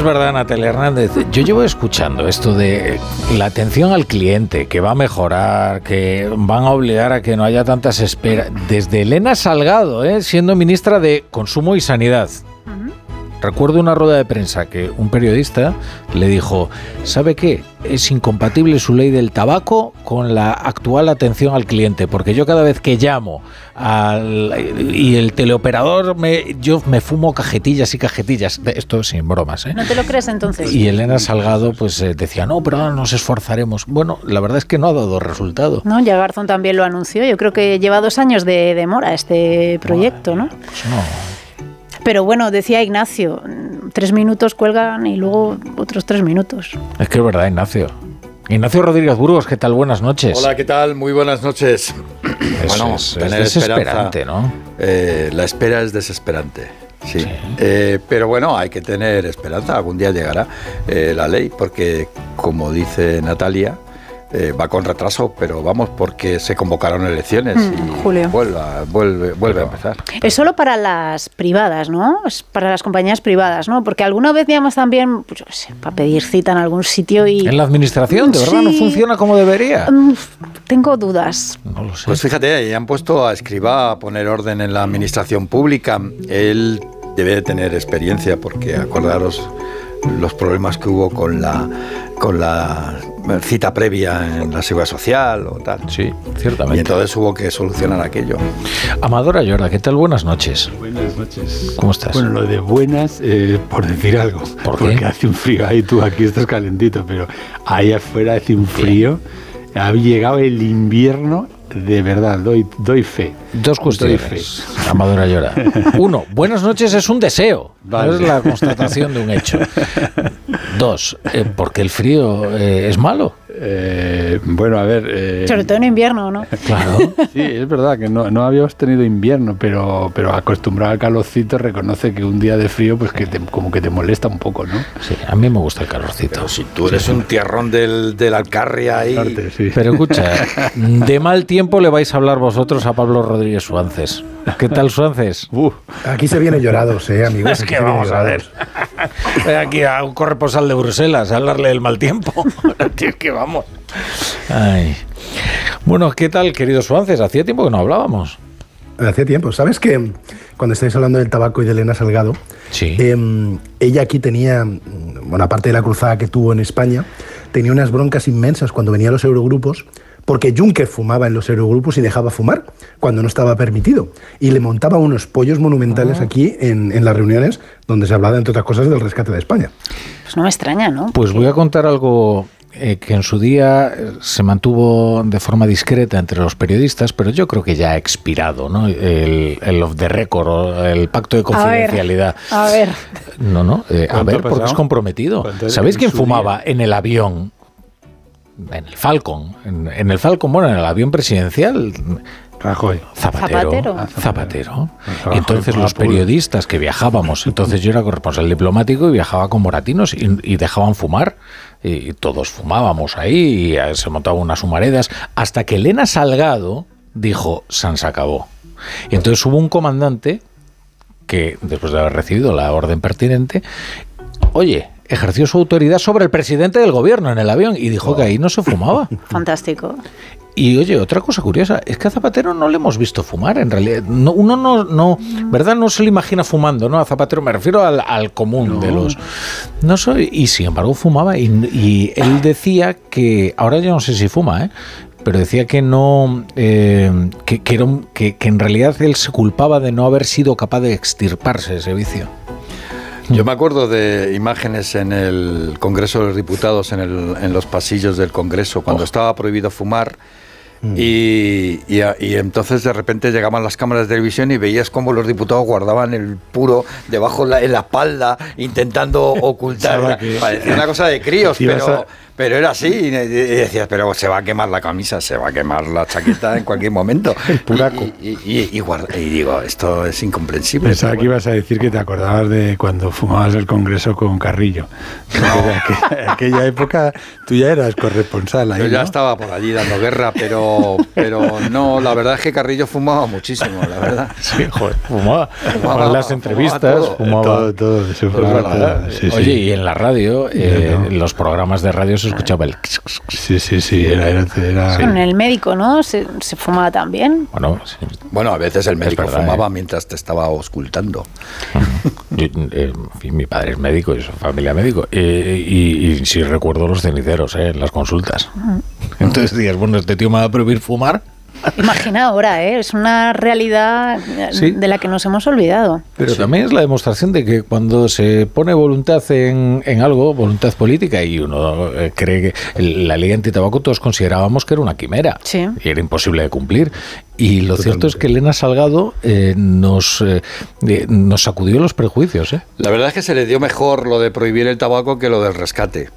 Es verdad, Natalia Hernández. Yo llevo escuchando esto de la atención al cliente, que va a mejorar, que van a obligar a que no haya tantas esperas. Desde Elena Salgado, ¿eh? siendo ministra de Consumo y Sanidad. Recuerdo una rueda de prensa que un periodista le dijo, ¿sabe qué? Es incompatible su ley del tabaco con la actual atención al cliente, porque yo cada vez que llamo al, y el teleoperador, me, yo me fumo cajetillas y cajetillas. Esto sin bromas. ¿eh? ¿No te lo crees entonces? Y Elena Salgado pues eh, decía, no, pero ahora nos esforzaremos. Bueno, la verdad es que no ha dado resultado. No, ya Garzón también lo anunció. Yo creo que lleva dos años de demora este proyecto, ¿no? Pues no. Pero bueno, decía Ignacio, tres minutos cuelgan y luego otros tres minutos. Es que es verdad, Ignacio. Ignacio Rodríguez Burgos, ¿qué tal? Buenas noches. Hola, ¿qué tal? Muy buenas noches. bueno, es, es desesperante, ¿no? Eh, la espera es desesperante. Sí, sí. Eh, pero bueno, hay que tener esperanza. Algún día llegará eh, la ley, porque como dice Natalia, eh, va con retraso, pero vamos, porque se convocaron elecciones Mm, y Julio. Vuelve, a- vuelve, vuelve a empezar. Es solo para las privadas, ¿no? Es para las compañías privadas, ¿no? Porque alguna vez llamas también, pues yo qué sé, para pedir cita en algún sitio y... En la administración, de verdad, no funciona como debería. Mm, Tengo dudas. No lo sé. Pues fíjate, ahí han puesto a Escribá a poner orden en la administración pública. Él debe de tener experiencia porque acordaros los problemas que hubo con la con la cita previa en la seguridad social o tal. sí, Y ciertamente. entonces hubo que solucionar aquello. Amadora Llora, ¿qué tal? Buenas noches. Buenas noches. ¿Cómo estás? Bueno, lo de buenas, eh, por decir algo. ¿Por qué? Porque hace un frío ahí, tú aquí estás calentito, pero ahí afuera hace un frío. Ha llegado el invierno, de verdad, doy, doy fe. Dos Doy cuestiones. fe. Amadora Llora. Uno, buenas noches es un deseo. No es la constatación de un hecho. Dos, eh, porque el frío eh, es malo. Eh, bueno, a ver. eh, Sobre todo en invierno, ¿no? Claro. Sí, es verdad que no, no habíamos tenido invierno, pero, pero acostumbrado al calorcito reconoce que un día de frío, pues que te- como que te molesta un poco, ¿no? Sí, a mí me gusta el calorcito. Si tú eres un tierrón del, del Alcarria ahí. Norte, sí. Pero escucha, de mal tiempo le vais a hablar vosotros a Pablo Rodríguez Suances. ¿Qué tal, Suances? Aquí se viene llorados, eh, amigos. Es Aquí que vamos a ver. Voy aquí a un corresponsal de Bruselas a hablarle del mal tiempo. es que vamos. Ay. Bueno, ¿qué tal, querido Suances? Hacía tiempo que no hablábamos. Hacía tiempo. ¿Sabes que cuando estáis hablando del tabaco y de Elena Salgado, Sí. em, ella aquí tenía, mm, bueno, aparte de la cruzada que tuvo en España, tenía unas broncas inmensas cuando venían los eurogrupos, porque Juncker fumaba en los eurogrupos y dejaba fumar cuando no estaba permitido. Y le montaba unos pollos monumentales aquí en, en las reuniones donde se hablaba, entre otras cosas, del rescate de España. Pues no me extraña, ¿no? Pues voy a contar algo eh, que en su día eh, se mantuvo de forma discreta entre los periodistas, pero yo creo que ya ha expirado, ¿no? El, el of the record, el pacto de A ver, confidencialidad. a ver. No, no, eh, a ¿Cuánto ver, porque es comprometido. ¿Cuánto ¿Sabéis quién fumaba en el avión? En el Falcon. En, en el Falcon, bueno, en el avión presidencial. Rajoy. Zapatero. Zapatero. Ah, Zapatero. Entonces los periodistas que viajábamos, entonces yo era corresponsal diplomático y viajaba con moratinos y, y dejaban fumar. Y todos fumábamos ahí y eh, se montaban unas humaredas. Hasta que Elena Salgado dijo, San se acabó. Y entonces hubo un comandante que, después de haber recibido la orden pertinente, oye, ejerció su autoridad sobre el presidente del gobierno en el avión y dijo que ahí no se fumaba. Fantástico. Y oye, otra cosa curiosa, es que a Zapatero no le hemos visto fumar, en realidad. No, uno no, no, ¿verdad? No se lo imagina fumando, ¿no? A Zapatero me refiero al, al común de los... No soy... Y sin embargo fumaba y, y él decía que, ahora yo no sé si fuma, ¿eh? Pero decía que no, eh, que, que, era un- que- que en realidad él se culpaba de no haber sido capaz de extirparse ese vicio. Yo me acuerdo de imágenes en el Congreso de los Diputados, en, el- en los pasillos del Congreso, cuando Oh. estaba prohibido fumar. Y, y a- y entonces de repente llegaban las cámaras de televisión y veías cómo los diputados guardaban el puro debajo la, en la espalda, intentando ocultar. Parecía una cosa de críos, pero, a- pero era así. Y, y decías, pero se va a quemar la camisa, se va a quemar la chaqueta en cualquier momento. El puraco. Y, y- y- y guarda- y digo, esto es incomprensible. Pensaba que bueno. ibas a decir que te acordabas de cuando fumabas el Congreso con Carrillo. Porque aqu- aquella época tú ya eras corresponsal ahí, Yo ya ¿no? estaba por allí dando guerra, pero, pero no, la verdad es que Carrillo fumaba muchísimo, la verdad. Sí, joder, fumaba. Fumaba, en las fumaba entrevistas, todo. fumaba. Todo, todo, todo, sí, Oye, sí. y en la radio, eh, no. en los programas de radio se escuchaba el... Sí, sí, sí, era, era, era- Con el médico, ¿no? Se, se fumaba también. Bueno, sí, Bueno, a veces el médico verdad, fumaba ¿eh? mientras te estaba auscultando. yo, eh, en fin, mi padre es médico y su familia médico. eh, y, y sí recuerdo los ceniceros eh, en las consultas. Entonces digas, bueno, este tío me va a prohibir fumar. Imagina ahora, ¿eh? Es una realidad Sí. de la que nos hemos olvidado. Pero también es la demostración de que cuando se pone voluntad en, en algo, voluntad política, y uno eh, cree que la ley antitabaco todos considerábamos que era una quimera Sí. y era imposible de cumplir. Y lo cierto es que Elena Salgado eh, nos, eh, eh, nos sacudió los prejuicios. ¿eh? La verdad es que se le dio mejor lo de prohibir el tabaco que lo del rescate.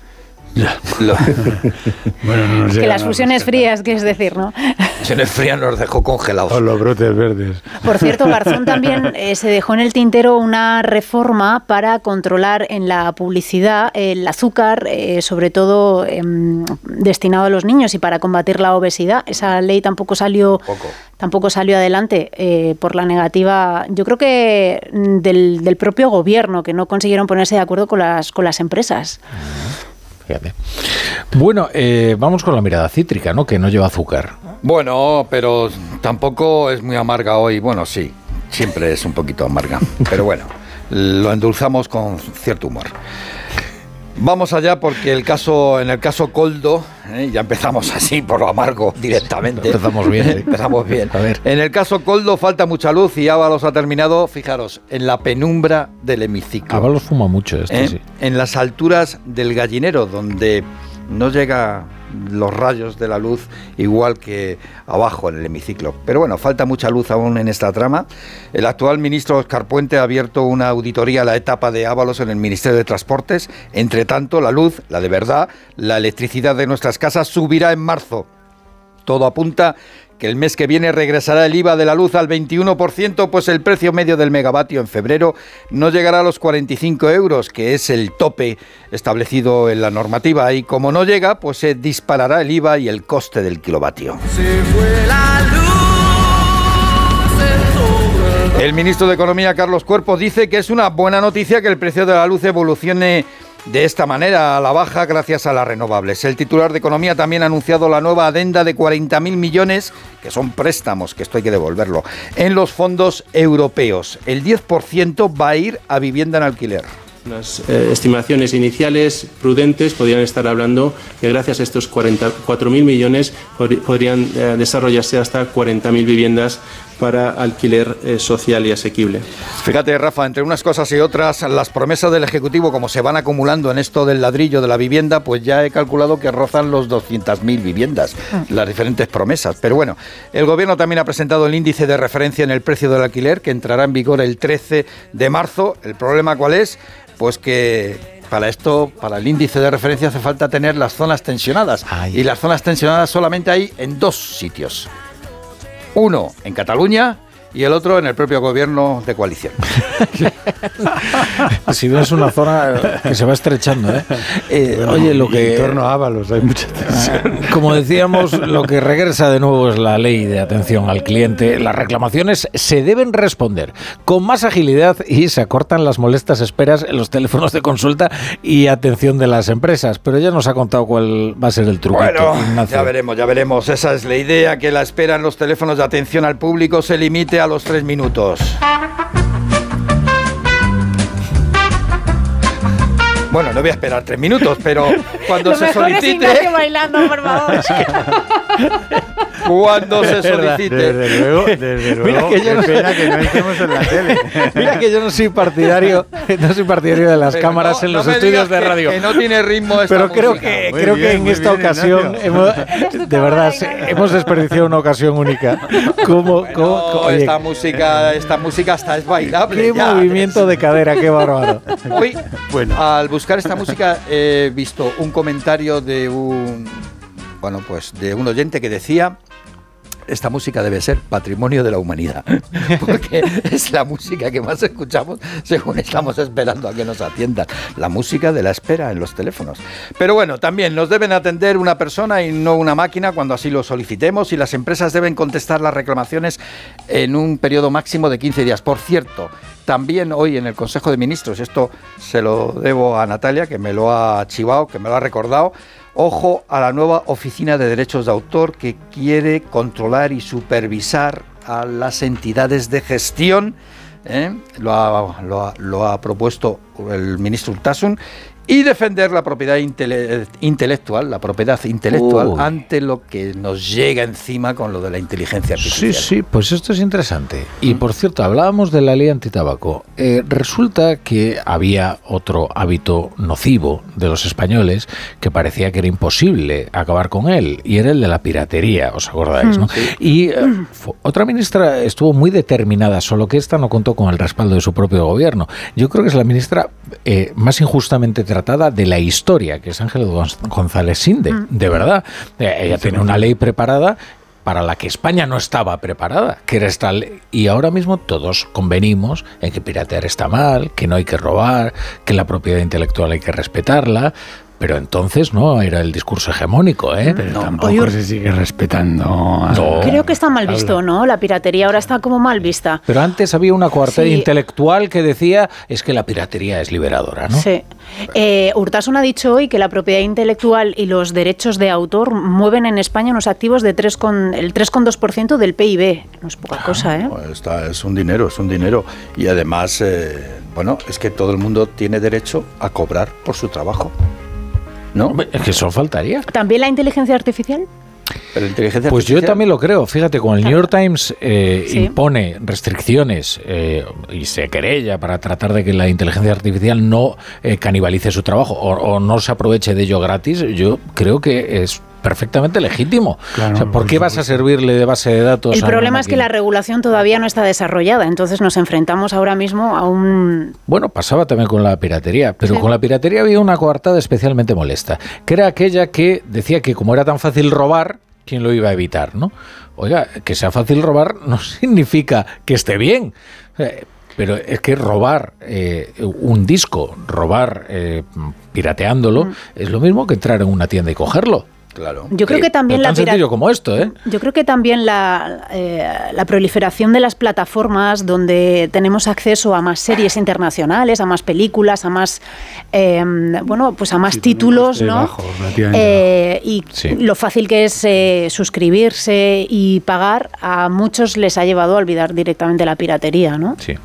Lo- Bueno, no nos Que las fusiones frías, quieres decir, ¿no? se nos frían, nos dejó congelados. O los brotes verdes. Por cierto, Garzón también eh, se dejó en el tintero una reforma para controlar en la publicidad el azúcar, eh, sobre todo em, destinado a los niños y para combatir la obesidad. Esa ley tampoco salió, Tampoco. tampoco salió adelante eh, por la negativa, yo creo que mm, del, del propio gobierno, que no consiguieron ponerse de acuerdo con las, con las empresas. Fíjate. Bueno, eh, vamos con la mirada cítrica, ¿no? Que no lleva azúcar. Bueno, pero tampoco es muy amarga hoy. Bueno, sí, siempre es un poquito amarga. Pero bueno, lo endulzamos con cierto humor. Vamos allá porque el caso, en el caso Coldo, ¿eh? ya empezamos así por lo amargo directamente. Empezamos bien, empezamos bien. A ver. En el caso Coldo falta mucha luz y Ábalos ha terminado, fijaros, en la penumbra del hemiciclo. Ábalos fuma mucho esto, ¿eh? sí. en las alturas del gallinero, donde no llega los rayos de la luz igual que abajo en el hemiciclo. Pero bueno, falta mucha luz aún en esta trama. El actual ministro Oscar Puente ha abierto una auditoría a la etapa de Ábalos en el Ministerio de Transportes. Entre tanto, la luz, la de verdad, la electricidad de nuestras casas subirá en marzo. Todo apunta que el mes que viene regresará el IVA de la luz al 21%, pues el precio medio del megavatio en febrero no llegará a los 45 euros, que es el tope establecido en la normativa. Y como no llega, pues se disparará el IVA y el coste del kilovatio. El ministro de Economía, Carlos Cuerpo, dice que es una buena noticia que el precio de la luz evolucione de esta manera a la baja gracias a las renovables. El titular de Economía también ha anunciado la nueva adenda de 40.000 millones, que son préstamos, que esto hay que devolverlo, en los fondos europeos. El 10% va a ir a vivienda en alquiler. Unas eh, estimaciones iniciales prudentes podrían estar hablando que gracias a estos 44.000 millones pod- podrían eh, desarrollarse hasta 40.000 viviendas para alquiler eh, social y asequible. Fíjate, Rafa, entre unas cosas y otras, las promesas del Ejecutivo, como se van acumulando en esto del ladrillo de la vivienda, pues ya he calculado que rozan los 200.000 viviendas, las diferentes promesas. Pero bueno, el Gobierno también ha presentado el índice de referencia en el precio del alquiler, que entrará en vigor el 13 de marzo. ¿El problema cuál es? Pues que para esto, para el índice de referencia, hace falta tener las zonas tensionadas. Ay. Y las zonas tensionadas solamente hay en dos sitios. Uno en Cataluña y el otro en el propio gobierno de coalición. Si no es una zona que se va estrechando, ¿eh? Eh, Bueno, oye, lo que... En torno a Ábalos hay mucha tensión. Como decíamos, lo que regresa de nuevo es la ley de atención al cliente. Las reclamaciones se deben responder con más agilidad y se acortan las molestas esperas en los teléfonos de consulta y atención de las empresas. Pero ya nos ha contado cuál va a ser el truquito. Bueno, Ignacio. ya veremos, ya veremos. Esa es la idea, que la espera en los teléfonos de atención al público se limite a los tres minutos. Bueno, no voy a esperar tres minutos, pero cuando Lo se mejor es solicite, Ignacio bailando, por favor. cuando se Desde solicite. luego, desde Mira luego, que yo no- que no estemos en la tele. Mira que yo no soy partidario, no soy partidario de las Pero cámaras no- en no los me estudios de que- radio. Que, no tiene ritmo esta Pero creo música. que, Muy creo bien, que en esta bien, ocasión hemos, de verdad se- hemos desperdiciado una ocasión única. ¿Cómo, Bueno, cómo- cómo- oye, esta música, esta música hasta es bailable. qué ya. movimiento de cadera, qué bárbaro. Hoy, Bueno. al buscar esta música he visto un comentario de un bueno, pues de un oyente que decía esta música debe ser patrimonio de la humanidad, porque es la música que más escuchamos según estamos esperando a que nos atiendan. La música de la espera en los teléfonos. Pero bueno, también nos deben atender una persona y no una máquina cuando así lo solicitemos y las empresas deben contestar las reclamaciones en un periodo máximo de 15 días. Por cierto, también hoy en el Consejo de Ministros, esto se lo debo a Natalia, que me lo ha chivado, que me lo ha recordado, Ojo a la nueva Oficina de Derechos de Autor que quiere controlar y supervisar a las entidades de gestión. ¿eh? Lo, ha, lo ha- propuesto el ministro Urtasun. Y defender la propiedad intele- intelectual, la propiedad intelectual, Uy. ante lo que nos llega encima con lo de la inteligencia artificial. Sí, sí, pues esto es interesante. Y por cierto, hablábamos de la ley antitabaco. Eh, resulta que había otro hábito nocivo de los españoles que parecía que era imposible acabar con él, y era el de la piratería, ¿os acordáis? ¿no? Y eh, otra ministra estuvo muy determinada, solo que esta no contó con el respaldo de su propio gobierno. Yo creo que es la ministra eh, más injustamente tratada de la historia, que es Ángel Gonz- González Sinde, de verdad. Eh, ella tiene una ley preparada para la que España no estaba preparada, que era esta ley. Y ahora mismo todos convenimos en que piratear está mal, que no hay que robar, que la propiedad intelectual hay que respetarla. Pero entonces no era el discurso hegemónico, ¿eh? Pero No, tampoco oye, se sigue respetando. a- No. Creo que está mal visto, ¿no? La piratería ahora está como mal vista. Pero antes había una coartada Sí. intelectual que decía es que la piratería es liberadora, ¿no? Sí. Eh, Urtasun ha dicho hoy que la propiedad intelectual y los derechos de autor mueven en España unos activos de 3 con, el 3,2% del PIB. No es poca cosa, ¿eh? Está- es un dinero, es un dinero. Y además, eh, bueno, es que todo el mundo tiene derecho a cobrar por su trabajo. ¿No? Es que eso faltaría. ¿También la inteligencia artificial? Pero la inteligencia Pues yo también lo creo. Fíjate, con el New York Times eh, Sí. impone restricciones eh, y se querella para tratar de que la inteligencia artificial no eh, canibalice su trabajo o, o no se aproveche de ello gratis, yo creo que es perfectamente legítimo. Claro, o sea, ¿Por qué vas a servirle de base de datos? El a problema es que la regulación todavía no está desarrollada, entonces nos enfrentamos ahora mismo a un... Bueno, pasaba también con la piratería, pero Sí. con la piratería había una coartada especialmente molesta, que era aquella que decía que como era tan fácil robar, ¿quién lo iba a evitar, no? Oiga, que sea fácil robar no significa que esté bien. Eh, Pero es que robar eh, un disco, robar eh, pirateándolo, Mm. es lo mismo que entrar en una tienda y cogerlo. Claro. Yo creo que también la tan sencillo como esto, ¿eh? Yo creo que también la, eh, la proliferación de las plataformas donde tenemos acceso a más series internacionales, a más películas, a más eh, bueno, pues a más Sí, títulos, ¿no? bajo, Eh, y Sí. lo fácil que es eh, suscribirse y pagar, a muchos les ha llevado a olvidar directamente la piratería, ¿no? Sí.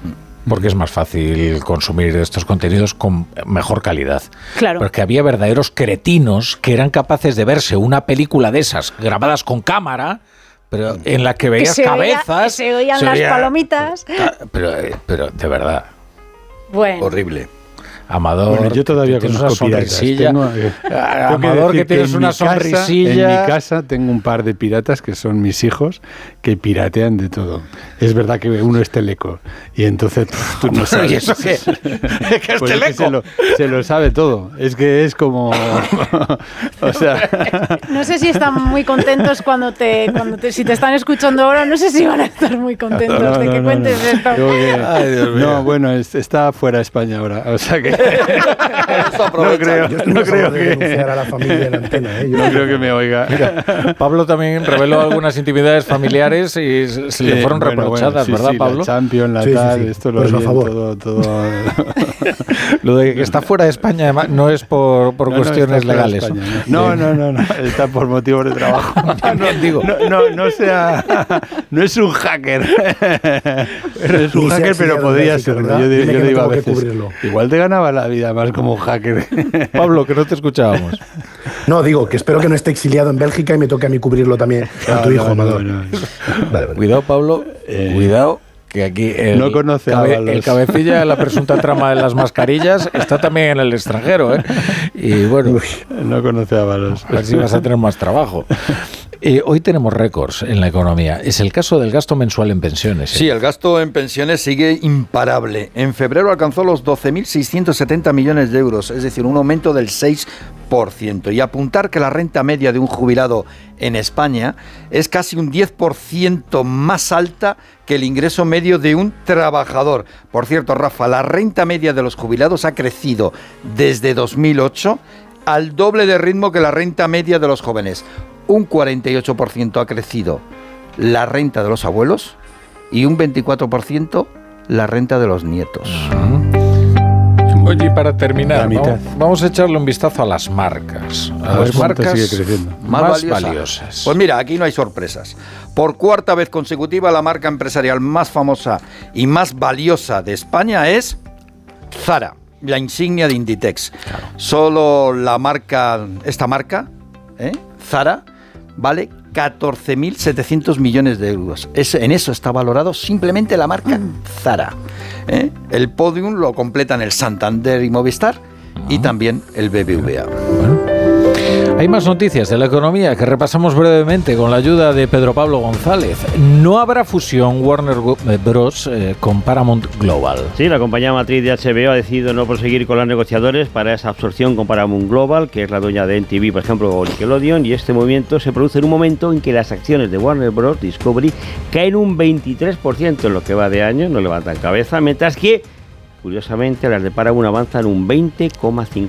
Porque es más fácil consumir estos contenidos con mejor calidad. Claro. Porque había verdaderos cretinos que eran capaces de verse una película de esas grabadas con cámara, pero en la que veías se oía- cabezas. que se oían las palomitas. Pero, eh, pero de verdad, Bueno. Horrible. Amador. Bueno, yo todavía que tienes una sonrisilla. Tengo, eh, Ah, tengo que Amador, que decir tienes en una mi casa- sonrisilla. en mi casa tengo un par de piratas que son mis hijos que piratean de todo. Es verdad que uno es teleco y entonces pff, tú no sabes. ¿Y eso qué? ¿Qué es Pues es que teleco? se, lo, se lo sabe todo. Es que es como. o sea. No sé si están muy contentos cuando te, cuando te, si te están escuchando ahora, no sé si van a estar muy contentos No, de no, que no, cuentes no. esto. Que- Ay, Dios mío. no, bueno, es- está fuera de España ahora. O sea que. Eso no creo, Yo no creo de que. denunciar a la familia en antena. ¿eh? Yo- No creo que me oiga. Pablo también reveló algunas intimidades familiares y se le fueron bueno, reprochadas, bueno, sí, ¿verdad, sí, Pablo? La Champions, la tal, sí. esto lo eso, a favor. todo, todo. Lo de que está fuera de España además, no es por, por No, no, cuestiones de legales. España, No, no, no, no, está por motivos de trabajo. También digo. No, no, no sea, no es un hacker. No es un hacker, pero podría. ¿verdad? Yo, no digo a veces, igual te ganaba lleva la vida más como un hacker. Pablo, que no te escuchábamos. No, digo que espero que no esté exiliado en Bélgica y me toque a mí cubrirlo también a tu No, hijo, no, Amador. no, no. Vale, vale. Cuidado, Pablo. Cuidado. Que aquí el, No conoce a Ábalos. el cabecilla de la presunta trama de las mascarillas está también en el extranjero, ¿eh? Y bueno, No conoce a Balos. a ver si vas a tener más trabajo. Eh, hoy tenemos récords en la economía. Es el caso del gasto mensual en pensiones. ¿eh? Sí, el gasto en pensiones sigue imparable. En febrero alcanzó los 12.670 millones de euros, es decir, un aumento del 6%. Y apuntar que la renta media de un jubilado en España es casi un 10% más alta que el ingreso medio de un trabajador. Por cierto, Rafa, la renta media de los jubilados ha crecido desde 2008 al doble de ritmo que la renta media de los jóvenes. Un 48% ha crecido la renta de los abuelos y un 24% la renta de los nietos. Oye, y para terminar. Vamos, vamos a echarle un vistazo a las marcas. A, A ver las marcas sigue creciendo. más, valiosa. valiosas. Pues mira, aquí no hay sorpresas. Por cuarta vez consecutiva, la marca empresarial más famosa y más valiosa de España es Zara, la insignia de Inditex. Solo la marca, esta marca, ¿eh? Zara, vale 14.700 millones de euros. Es- en eso está valorado simplemente la marca Zara. ¿eh? El podium lo completan el Santander y Movistar y también el BBVA. Hay más noticias de la economía que repasamos brevemente con la ayuda de Pedro Pablo González. No habrá fusión Warner Bros. eh, con Paramount Global. Sí, la compañía matriz de HBO ha decidido no proseguir con los negociadores para esa absorción con Paramount Global, que es la dueña de NTV, por ejemplo, o Nickelodeon, y este movimiento se produce en un momento en que las acciones de Warner Bros. Discovery caen un 23% en lo que va de año, no levantan cabeza, mientras que, curiosamente, las de Paramount avanzan un 20,5%.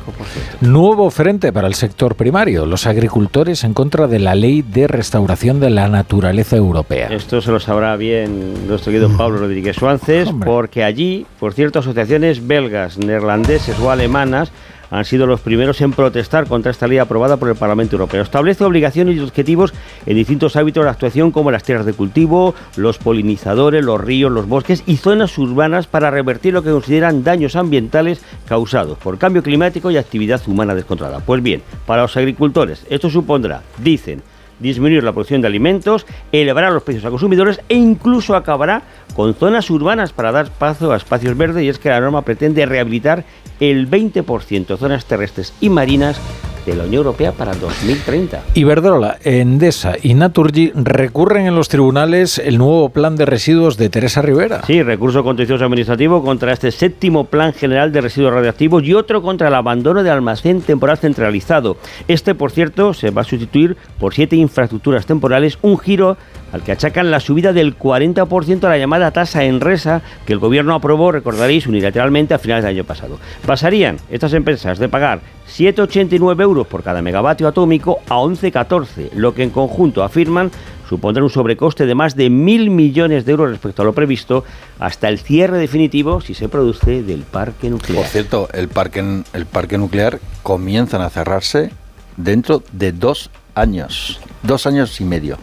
Nuevo frente para el sector primario, los agricultores en contra de la ley de restauración de la naturaleza europea. Esto se lo sabrá bien nuestro querido Pablo Rodríguez Suárez, Hombre. porque allí, por cierto, asociaciones belgas, neerlandeses o alemanas han sido los primeros en protestar contra esta ley aprobada por el Parlamento Europeo. Establece obligaciones y objetivos en distintos hábitos de actuación como las tierras de cultivo, los polinizadores, los ríos, los bosques y zonas urbanas para revertir lo que consideran daños ambientales causados por cambio climático y actividad humana descontrolada. Pues bien, para los agricultores esto supondrá, dicen, disminuir la producción de alimentos, elevará los precios a consumidores e incluso acabará con zonas urbanas para dar paso a espacios verdes y es que la norma pretende rehabilitar el 20% de zonas terrestres y marinas de la Unión Europea para 2030. Iberdrola, Endesa y Naturgy recurren en los tribunales el nuevo plan de residuos de Teresa Rivera. Sí, recurso contencioso administrativo contra este séptimo plan general de residuos radioactivos y otro contra el abandono de almacén temporal centralizado. Este, por cierto, se va a sustituir por siete infraestructuras temporales, un giro al que achacan la subida del 40% a la llamada tasa Enresa que el gobierno aprobó, recordaréis, unilateralmente a finales del año pasado. Pasarían estas empresas de pagar 7,89 euros por cada megavatio atómico a 11,14, lo que en conjunto afirman supondrá un sobrecoste de más de mil millones de euros respecto a lo previsto hasta el cierre definitivo si se produce del parque nuclear. Por cierto, el parque, el parque nuclear comienzan a cerrarse dentro de dos años, dos años y medio.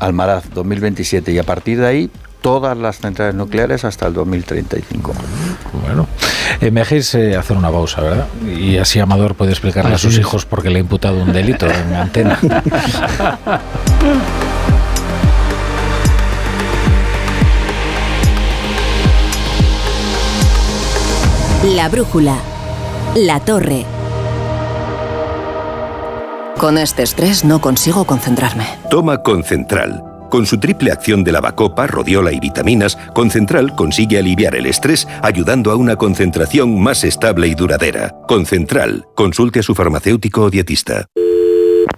Almaraz 2027 y a partir de ahí todas las centrales nucleares hasta el 2035. Bueno, eh, me dejéis eh, hacer una pausa, ¿verdad? Y así Amador puede explicarle a sus es. hijos por qué le ha imputado un delito en antena. La brújula. La torre. Con este estrés no consigo concentrarme. Toma Concentral. Con su triple acción de lavacopa, rodiola y vitaminas, Concentral consigue aliviar el estrés ayudando a una concentración más estable y duradera. Concentral. Consulte a su farmacéutico o dietista.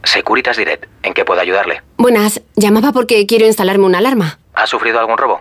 Securitas Direct, ¿en qué puedo ayudarle? Buenas, llamaba porque quiero instalarme una alarma. ¿Ha sufrido algún robo?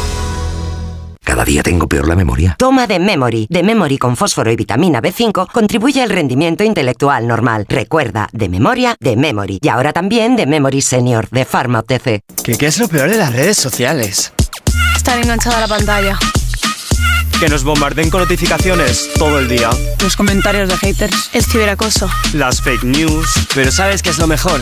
Cada día tengo peor la memoria. Toma de Memory. De Memory con fósforo y vitamina B5 contribuye al rendimiento intelectual normal. Recuerda, de memoria, de Memory. Y ahora también de Memory Senior, de Pharma OTC. ¿Qué, ¿Qué es lo peor de las redes sociales? Estar enganchada a la pantalla. Que nos bombarden con notificaciones todo el día. Los comentarios de haters. El ciberacoso. Las fake news. Pero ¿sabes qué es lo mejor?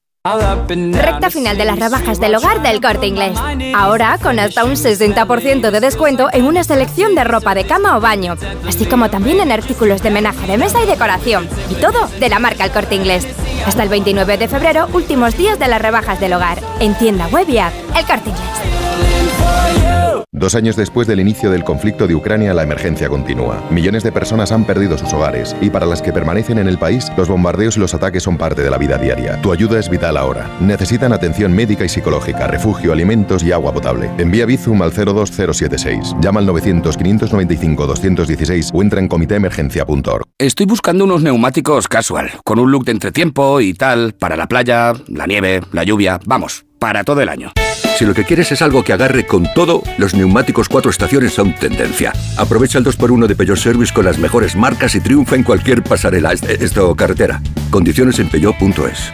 Recta final de las rebajas del hogar del corte inglés. Ahora con hasta un 60% de descuento en una selección de ropa de cama o baño, así como también en artículos de menaje de mesa y decoración. Y todo de la marca El corte inglés. Hasta el 29 de febrero, últimos días de las rebajas del hogar. En tienda web y app. El corte inglés. Dos años después del inicio del conflicto de Ucrania, la emergencia continúa. Millones de personas han perdido sus hogares y para las que permanecen en el país, los bombardeos y los ataques son parte de la vida diaria. Tu ayuda es vital ahora. Necesitan atención médica y psicológica, refugio, alimentos y agua potable. Envía Bizum al 02076. Llama al 900-595-216 o entra en comitéemergencia.org. Estoy buscando unos neumáticos casual, con un look de entretiempo y tal, para la playa, la nieve, la lluvia, vamos, para todo el año. Si lo que quieres es algo que agarre con todo, los neumáticos cuatro estaciones son tendencia. Aprovecha el 2x1 de Peugeot Service con las mejores marcas y triunfa en cualquier pasarela, esto carretera. Condiciones en peugeot.es.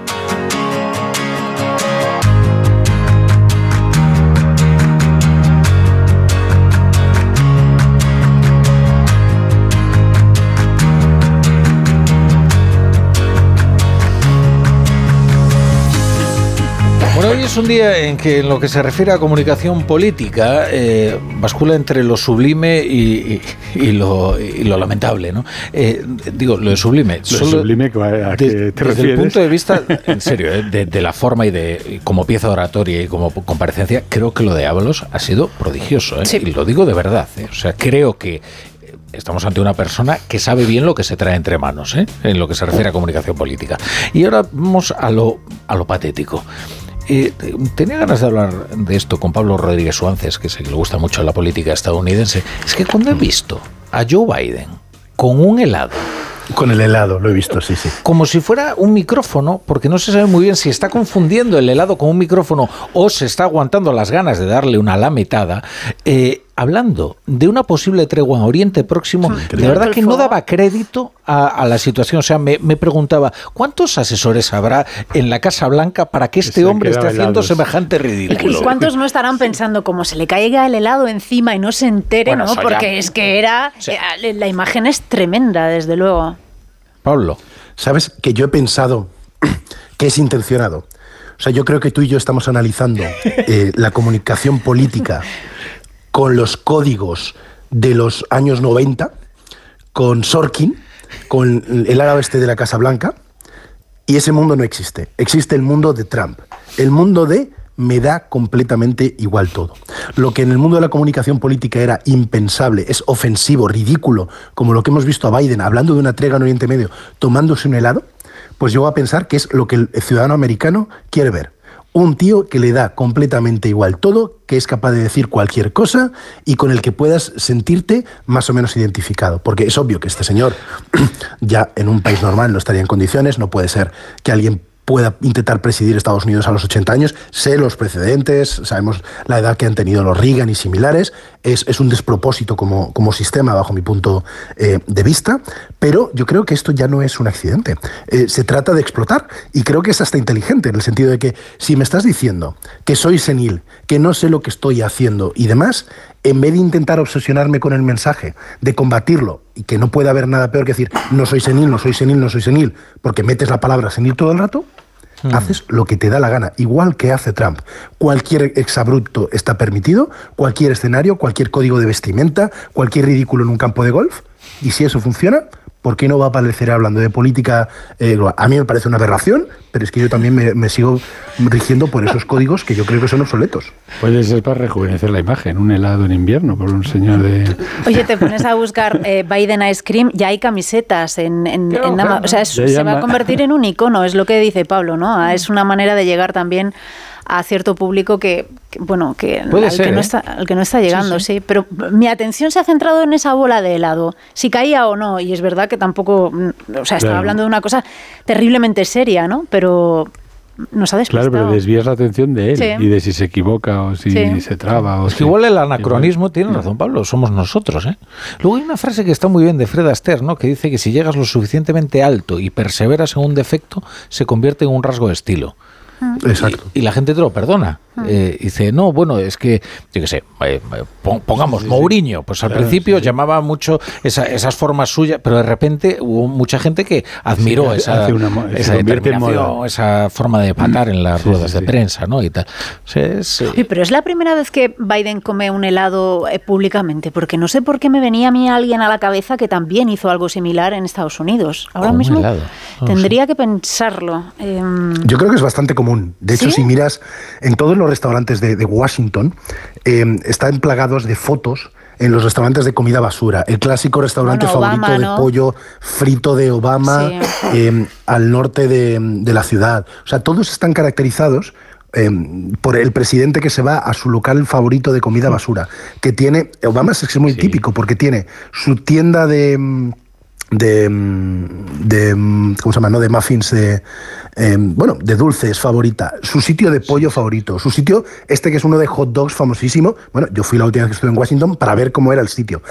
Es un día en que en lo que se refiere a comunicación política eh, bascula entre lo sublime y, lo, lamentable, ¿no? Eh, digo, lo sublime. Lo sublime, ¿a qué te Desde el punto de vista, en serio, eh, de, la forma y de como pieza oratoria y como comparecencia, creo que lo de Ábalos ha sido prodigioso, Y lo digo de verdad, O sea, creo que estamos ante una persona que sabe bien lo que se trae entre manos, en lo que se refiere a comunicación política. Y ahora vamos a lo, a lo patético. Eh, tenía ganas de hablar de esto con Pablo Rodríguez Suárez, que que le gusta mucho la política estadounidense. Es que cuando he visto a Joe Biden con un helado, con el helado, lo he visto, sí, sí. Como si fuera un micrófono, porque no se sabe muy bien si está confundiendo el helado con un micrófono o se está aguantando las ganas de darle una lametada. Eh, hablando de una posible tregua en Oriente Próximo, de verdad que no daba crédito a, la situación. O sea, me, preguntaba, ¿cuántos asesores habrá en la Casa Blanca para que este hombre esté haciendo semejante ridículo? ¿Y cuántos no estarán pensando como se le caiga el helado encima y no se entere, ¿no? Porque es que era... Eh, la imagen es tremenda, desde luego. Pablo. ¿Sabes que yo he pensado que es intencionado? O sea, yo creo que tú y yo estamos analizando eh, la comunicación política con los códigos de los años 90, con Sorkin, con el árabe este de la Casa Blanca, y ese mundo no existe. Existe el mundo de Trump, el mundo de me da completamente igual todo. Lo que en el mundo de la comunicación política era impensable, es ofensivo, ridículo, como lo que hemos visto a Biden hablando de una trega en Oriente Medio, tomándose un helado, pues yo voy a pensar que es lo que el ciudadano americano quiere ver un tío que le da completamente igual todo, que es capaz de decir cualquier cosa y con el que puedas sentirte más o menos identificado. Porque es obvio que este señor ya en un país normal no estaría en condiciones, no puede ser que alguien pueda intentar presidir Estados Unidos a los 80 años. Sé los precedentes, sabemos la edad que han tenido los Reagan y similares. Es, es un despropósito como, como, sistema, bajo mi punto eh, de vista. Pero yo creo que esto ya no es un accidente. Eh, se trata de explotar. Y creo que es hasta inteligente, en el sentido de que si me estás diciendo que soy senil, que no sé lo que estoy haciendo y demás, en vez de intentar obsesionarme con el mensaje, de combatirlo, y que no puede haber nada peor que decir no soy senil, no soy senil, no soy senil, porque metes la palabra senil todo el rato, Hmm. haces lo que te da la gana, igual que hace Trump. Cualquier exabrupto está permitido, cualquier escenario, cualquier código de vestimenta, cualquier ridículo en un campo de golf, y si eso funciona, ¿por qué no va a aparecer hablando de política eh, global? A mí me parece una aberración, pero es que yo también me, me sigo rigiendo por esos códigos que yo creo que son obsoletos. Puede ser para rejuvenecer la imagen, un helado en invierno por un señor de... Oye, te pones a buscar eh, Biden Ice Cream, ya hay camisetas en, en, en O sea, es- se llama- va a convertir en un icono, es lo que dice Pablo, ¿no? Ah, Es una manera de llegar también a cierto público que, que, bueno, que Puede al, ser, que no ¿eh? está, al que no está llegando, sí, Pero mi atención se ha centrado en esa bola de helado, si caía o no, y es verdad que tampoco, mm, o sea, estaba Claro. hablando de una cosa terriblemente seria, ¿no? Pero nos ha despistado. Claro, pero desvías la atención de él Sí. y de si se equivoca o si Sí. se traba. O Es que si- igual el anacronismo tiene razón, Pablo, somos nosotros. ¿eh? Luego hay una frase que está muy bien de Fred Astaire, ¿no? que dice que si llegas lo suficientemente alto y perseveras en un defecto, se convierte en un rasgo de estilo. Exacto. Y, y la gente te lo perdona. Eh, dice, no, bueno, es que, yo qué sé, eh, eh, pon- pongamos Mourinho, pues al Claro, principio sí, sí. llamaba mucho esa- esas formas suyas, pero de repente hubo mucha gente que admiró Sí, esa, una esa determinación, esa forma de patar en las Sí, ruedas sí, de sí. prensa, ¿no? Y tal. Es, Sí, pero es la primera vez que Biden come un helado eh, públicamente, porque no sé por qué me venía a mí alguien a la cabeza que también hizo algo similar en Estados Unidos. Ahora mismo lo tendría que pensarlo. Em, Yo creo que es bastante común. De hecho, ¿Sí? si miras en todos los restaurantes de, de Washington, eh, están plagados de fotos en los restaurantes de comida basura. El clásico restaurante Bueno, favorito Obama, de pollo frito de Obama Sí. eh, al norte de, de la ciudad. O sea, todos están caracterizados eh, por el presidente que se va a su local favorito de comida basura, que tiene, Obama es, es muy típico porque tiene su tienda de... mm, de, mm, de mm, ¿cómo se llama? No, de muffins de eh, bueno, de dulces favorita, su sitio de pollo favorito, su sitio este que es uno de hot dogs famosísimo. Bueno, yo fui la última vez que estuve en Washington para ver cómo era el sitio.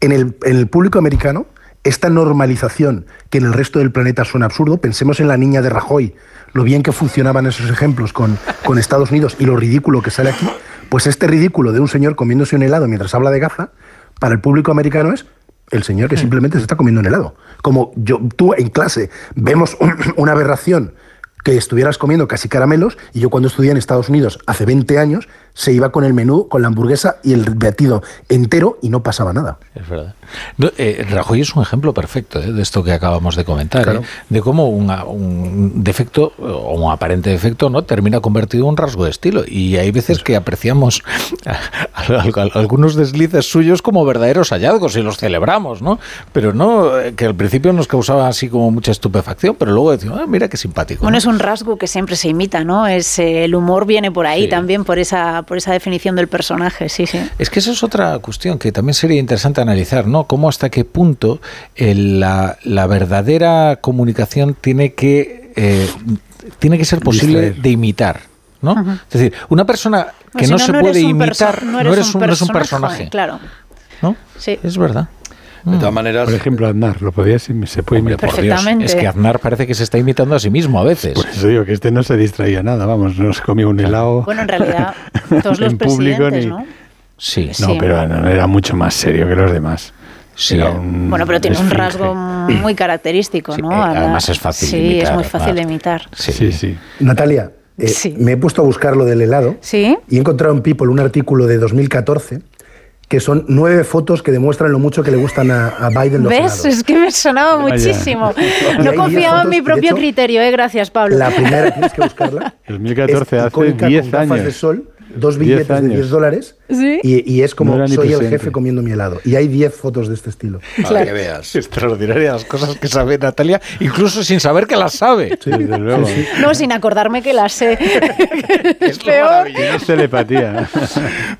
En el, en el público americano, esta normalización que en el resto del planeta suena absurdo, pensemos en la niña de Rajoy, lo bien que funcionaban esos ejemplos con, con Estados Unidos y lo ridículo que sale aquí, pues este ridículo de un señor comiéndose un helado mientras habla de Gaza, para el público americano es el señor que simplemente se está comiendo un helado. Como yo, tú en clase vemos un- una aberración que estuvieras comiendo casi caramelos y yo cuando estudié en Estados Unidos hace 20 años se iba con el menú, con la hamburguesa y el batido entero y no pasaba nada. Es verdad. No, eh, Rajoy es un ejemplo perfecto eh, de esto que acabamos de comentar, Claro. eh, de cómo una- un defecto o un aparente defecto no termina convertido en un rasgo de estilo. Y hay veces que apreciamos a- a- a- algunos deslices suyos como verdaderos hallazgos y los celebramos, ¿no? Pero no eh, que al principio nos causaba así como mucha estupefacción, pero luego decimos, ah, mira qué simpático. Bueno, ¿no? es un rasgo que siempre se imita, ¿no? Es, eh, el humor viene por ahí Sí. también, por esa, por esa definición del personaje, sí, sí. Es que esa es otra cuestión que también sería interesante analizar, ¿no? Cómo hasta qué punto el- la, la verdadera comunicación tiene que eh, tiene que ser posible Distraer. de imitar, ¿no? Es decir, una persona que Si no, se puede imitar, no eres, un personaje, Claro. ¿no? Sí. Es verdad. De todas maneras, Por ejemplo, Aznar, lo podías se puede Hombre, imitar. por Dios, es que Aznar parece que se está imitando a sí mismo a veces. Por eso digo que este no se distraía nada, vamos, no se comía un helado. Bueno, en realidad, todos los En público presidentes, ni- ¿no? Sí. No, Sí. pero no, era mucho más serio que los demás. Sí. Era un Bueno, pero tiene un rasgo muy característico, Sí, ¿no? eh, además es fácil de Sí, imitar, es muy fácil de imitar. Sí. Sí, sí. Natalia, eh, Sí. me he puesto a buscar lo del helado Sí. y he encontrado en People un artículo de 2014 que son nueve fotos que demuestran lo mucho que le gustan a, a Biden los ¿Ves? helados. Es que me sonaba Vaya. muchísimo. No confiaba en mi propio hecho, criterio, ¿eh? Gracias, Pablo. La primera tienes que buscarla. 2014 es hace icónica, 10 con gafas años. de sol, dos 10 billetes de años. 10 dólares Sí. y, y es como No soy el jefe comiendo mi helado. Y hay 10 fotos de este estilo. para que veas. Extraordinarias las cosas que sabe Natalia, incluso sin saber que las sabe. Sí, desde luego. No, sin acordarme que la sé. Es lo Peor. maravilloso. Es telepatía.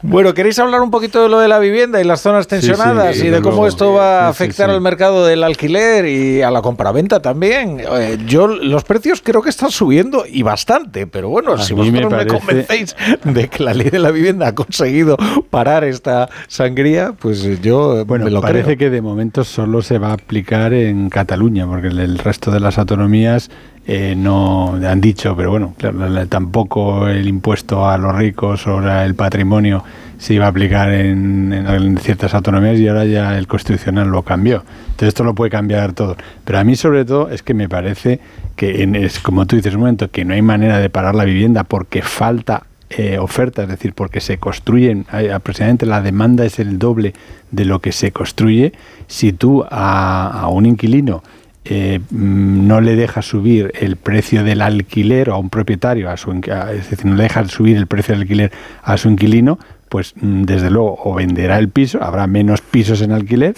Bueno, ¿queréis hablar un poquito de lo de la vivienda y las zonas tensionadas sí, y de cómo luego. esto va a Sí, sí, afectar sí. al mercado del alquiler y a la compraventa también? Eh, yo los precios creo que están subiendo y bastante, pero bueno, A si me vosotros me, convencéis de que la ley de la vivienda ha conseguido parar esta sangría, pues yo bueno, me lo parece creo. que de momento solo se va a aplicar en Cataluña, porque el, resto de las autonomías eh, no han dicho, pero bueno, claro, tampoco el impuesto a los ricos sobre el patrimonio se iba a aplicar en, en- en ciertas autonomías y ahora ya el constitucional lo cambió. Entonces esto lo puede cambiar todo. Pero a mí sobre todo es que me parece que en- es como tú dices un momento que no hay manera de parar la vivienda porque falta eh, oferta, es decir, porque se construyen, aproximadamente la demanda es el doble de lo que se construye. Si tú a, un inquilino eh, mm, no le dejas subir el precio del alquiler o a un propietario, a su, es decir, no le dejas subir el precio del alquiler a su inquilino, pues mm, desde luego o venderá el piso, habrá menos pisos en alquiler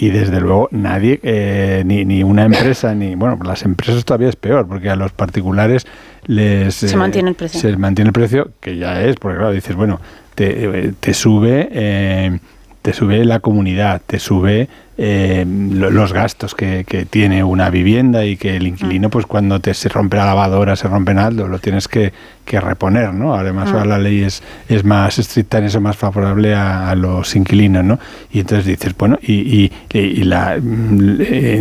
y desde luego nadie, eh, ni, ni una empresa, ni bueno, las empresas todavía es peor, porque a los particulares les Se mantiene el precio. se mantiene el precio, que ya es, porque claro, dices, bueno, te, eh, te sube eh, te sube la comunidad, te sube eh, lo- los gastos que, que tiene una vivienda y que el inquilino, Mm. pues cuando te se rompe la lavadora, se rompe algo, lo tienes que, que reponer, ¿no? Además Mm. ahora la ley es, es más estricta en eso, más favorable a, a los inquilinos, ¿no? Y entonces dices, bueno, y, y, y- la, mm,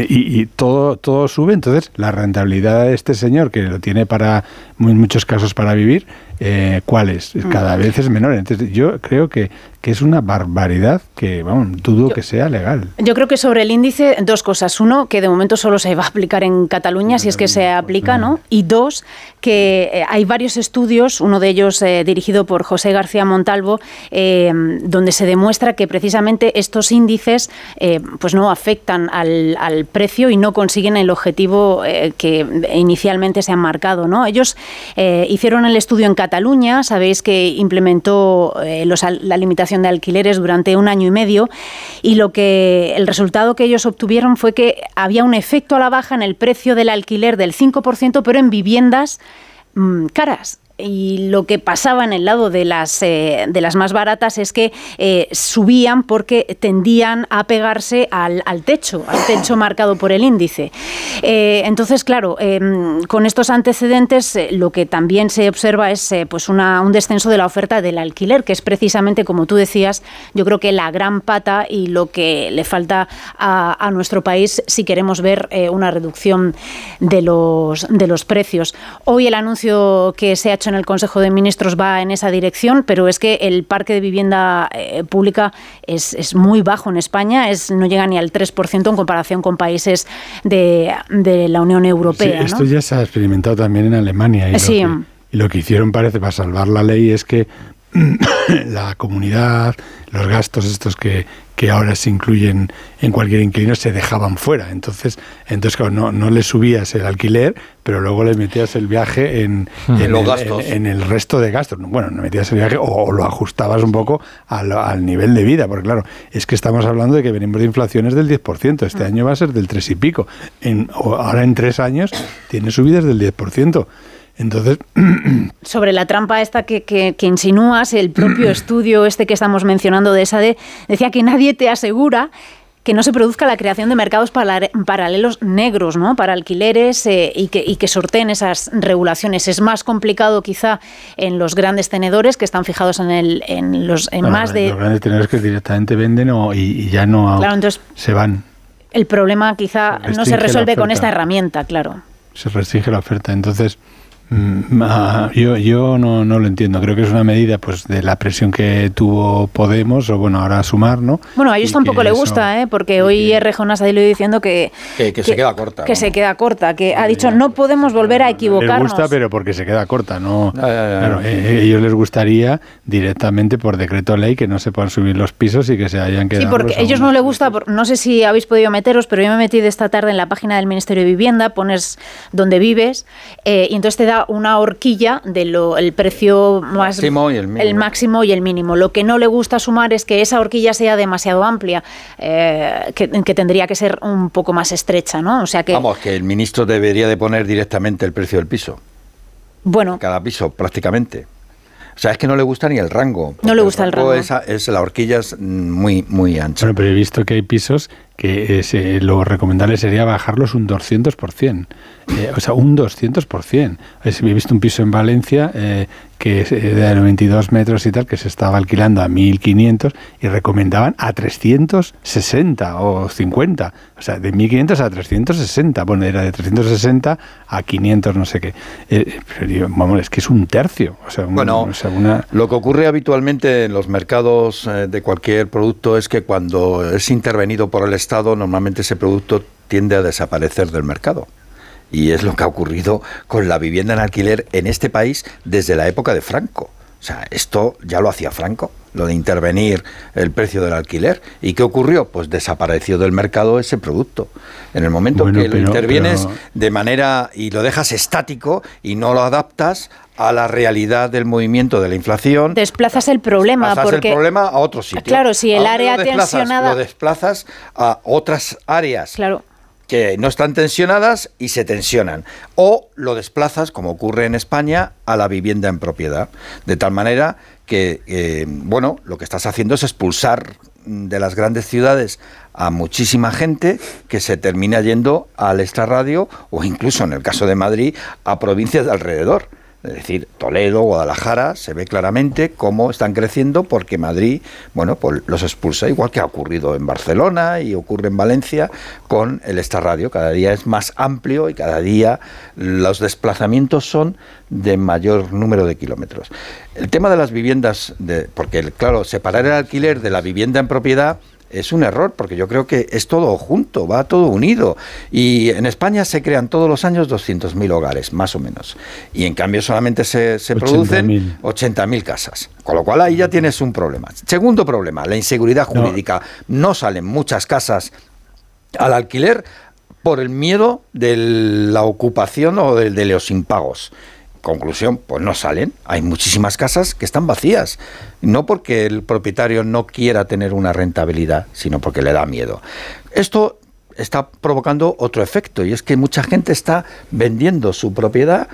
y, y todo, todo sube, entonces la rentabilidad de este señor, que lo tiene para, en muchos casos para vivir, eh, ¿cuál es? Cada vez es menor. Entonces yo creo que, que es una barbaridad que, vamos, dudo que sea legal. Yo creo que sobre el índice, dos cosas. Uno, que de momento solo se va a aplicar en Cataluña, si es que se aplica, ¿no? Y dos, que eh, hay varios estudios, uno de ellos eh, dirigido por José García Montalvo, eh, donde se demuestra que precisamente estos índices eh, pues no afectan al, al precio y no consiguen el objetivo que inicialmente se han marcado, ¿no? Ellos hicieron el estudio en Cataluña, sabéis que implementó los la limitación de alquileres durante un año y medio y lo que el resultado que ellos obtuvieron fue que había un efecto a la baja en el precio del alquiler del 5%, pero en viviendas mm, caras. Y lo que pasaba en el lado de las, eh, de las más baratas es que eh, subían porque tendían a pegarse al, al techo, al techo marcado por el índice. Eh, entonces, claro, con estos antecedentes lo que también se observa es pues una- un descenso de la oferta del alquiler, que es precisamente, como tú decías, yo creo que la gran pata y lo que le falta a, a nuestro país si queremos ver una reducción de los, de los precios. Hoy el anuncio que se ha hecho en el Consejo de Ministros va en esa dirección, pero es que el parque de vivienda eh, pública es, es muy bajo en España, es, no llega ni al 3% en comparación con países de, de la Unión Sí, Europea. ¿no? esto ya se ha experimentado también en Alemania. Y, Sí. lo, que, y lo que hicieron, parece, para salvar la ley es que la comunidad, los gastos estos que, que ahora se incluyen en cualquier inquilino se dejaban fuera. Entonces, entonces claro, no, no le subías el alquiler, pero luego le metías el viaje en, Hmm. en Los el, gastos. en- en el resto de gastos. Bueno, no metías el viaje o, o lo ajustabas un poco al, al nivel de vida, porque claro, es que estamos hablando de que venimos de inflaciones del 10%, este año va a ser del 3 y pico. Ahora en tres años tiene subidas del 10%. Entonces, sobre la trampa esta que, que- que insinúas, el propio estudio este que estamos mencionando de SADE decía que nadie te asegura que no se produzca la creación de mercados paralelos negros, ¿no? Para alquileres eh, y, que, y que sorteen esas regulaciones. Es más complicado quizá en los grandes tenedores que están fijados en, el, en, los, en bueno, más de... los grandes tenedores que directamente venden o- y, y ya no Claro, entonces se van, el problema quizá Se no se resuelve con esta herramienta, claro. se restringe la oferta. Entonces, mm, ah, yo, yo no, no lo entiendo. Creo que es una medida pues de la presión que tuvo Podemos, o bueno, ahora Sumar, ¿no? Bueno, a ellos Y tampoco que le eso- gusta, ¿eh? porque hoy Errejón ha salido diciendo que, Que- que se queda corta, Que vamos. se queda corta, que ha dicho no podemos volver a Les equivocarnos. gusta, pero porque se queda corta, ¿no? Claro, eh, ellos les gustaría directamente por decreto ley que no se puedan subir los pisos y que se hayan Sí, quedado. porque los a ellos no le gusta, por- no sé si habéis podido meteros, pero yo me metí de esta tarde en la página del Ministerio de Vivienda, pones donde vives eh, y entonces te da una horquilla de lo el precio más Máximo y el mínimo. máximo y el mínimo. Lo que no le gusta sumar es que esa horquilla sea demasiado amplia, eh, que, que tendría que ser un poco más estrecha, ¿no? O sea que Vamos, que el ministro debería de poner directamente el precio del piso. bueno, Cada piso, prácticamente. O sea, es que no le gusta ni el rango. No le gusta el rango. Es, es la horquilla es muy, muy ancha. Bueno, pero he visto que hay pisos que eh, lo recomendable sería bajarlos un 200%. Eh, o sea, un 200%. He visto un piso en Valencia eh, que es de 92 metros y tal, que se estaba alquilando a 1.500 y recomendaban a 360 o 50. O sea, de 1.500 a 360. Bueno, era de 360 a 500, no sé qué. pero vamos, es que es un tercio. O sea, bueno, lo que ocurre habitualmente en los mercados de cualquier producto es que cuando es intervenido por el Estado, normalmente ese producto tiende a desaparecer del mercado. Y es lo que ha ocurrido con la vivienda en alquiler en este país desde la época de Franco. O sea, esto ya lo hacía Franco, lo de intervenir el precio del alquiler. ¿Y qué ocurrió? Pues desapareció del mercado ese producto. En el momento que lo intervienes de manera y lo dejas estático y no lo adaptas a la realidad del movimiento de la inflación. Desplazas el problema. Desplazas porque, el problema a otro sitio. Claro, si el área tensionada. Lo desplazas a otras áreas. Claro que no están tensionadas y se tensionan. O lo desplazas, como ocurre en España, a la vivienda en propiedad. De tal manera que, eh, bueno, lo que estás haciendo es expulsar de las grandes ciudades a muchísima gente que se termina yendo al extrarradio o incluso en el caso de Madrid a provincias de alrededor. Es decir, Toledo, Guadalajara, se ve claramente cómo están creciendo porque Madrid, bueno, pues los expulsa, igual que ha ocurrido en Barcelona y ocurre en Valencia con el Radio. Cada día es más amplio y cada día los desplazamientos son de mayor número de kilómetros. El tema de las viviendas, porque claro, separar el alquiler de la vivienda en propiedad es un error, porque yo creo que es todo junto, va todo unido. Y en España se crean todos los años 200.000 hogares, más o menos. Y en cambio solamente se, se producen 80.000 casas. Con lo cual ahí ya tienes un problema. Segundo problema, la inseguridad jurídica. No, salen muchas casas al alquiler por el miedo de la ocupación o de, de los impagos. Conclusión, pues no salen. Hay muchísimas casas que están vacías. No porque el propietario no quiera tener una rentabilidad, sino porque le da miedo. Esto está provocando otro efecto y es que mucha gente está vendiendo su propiedad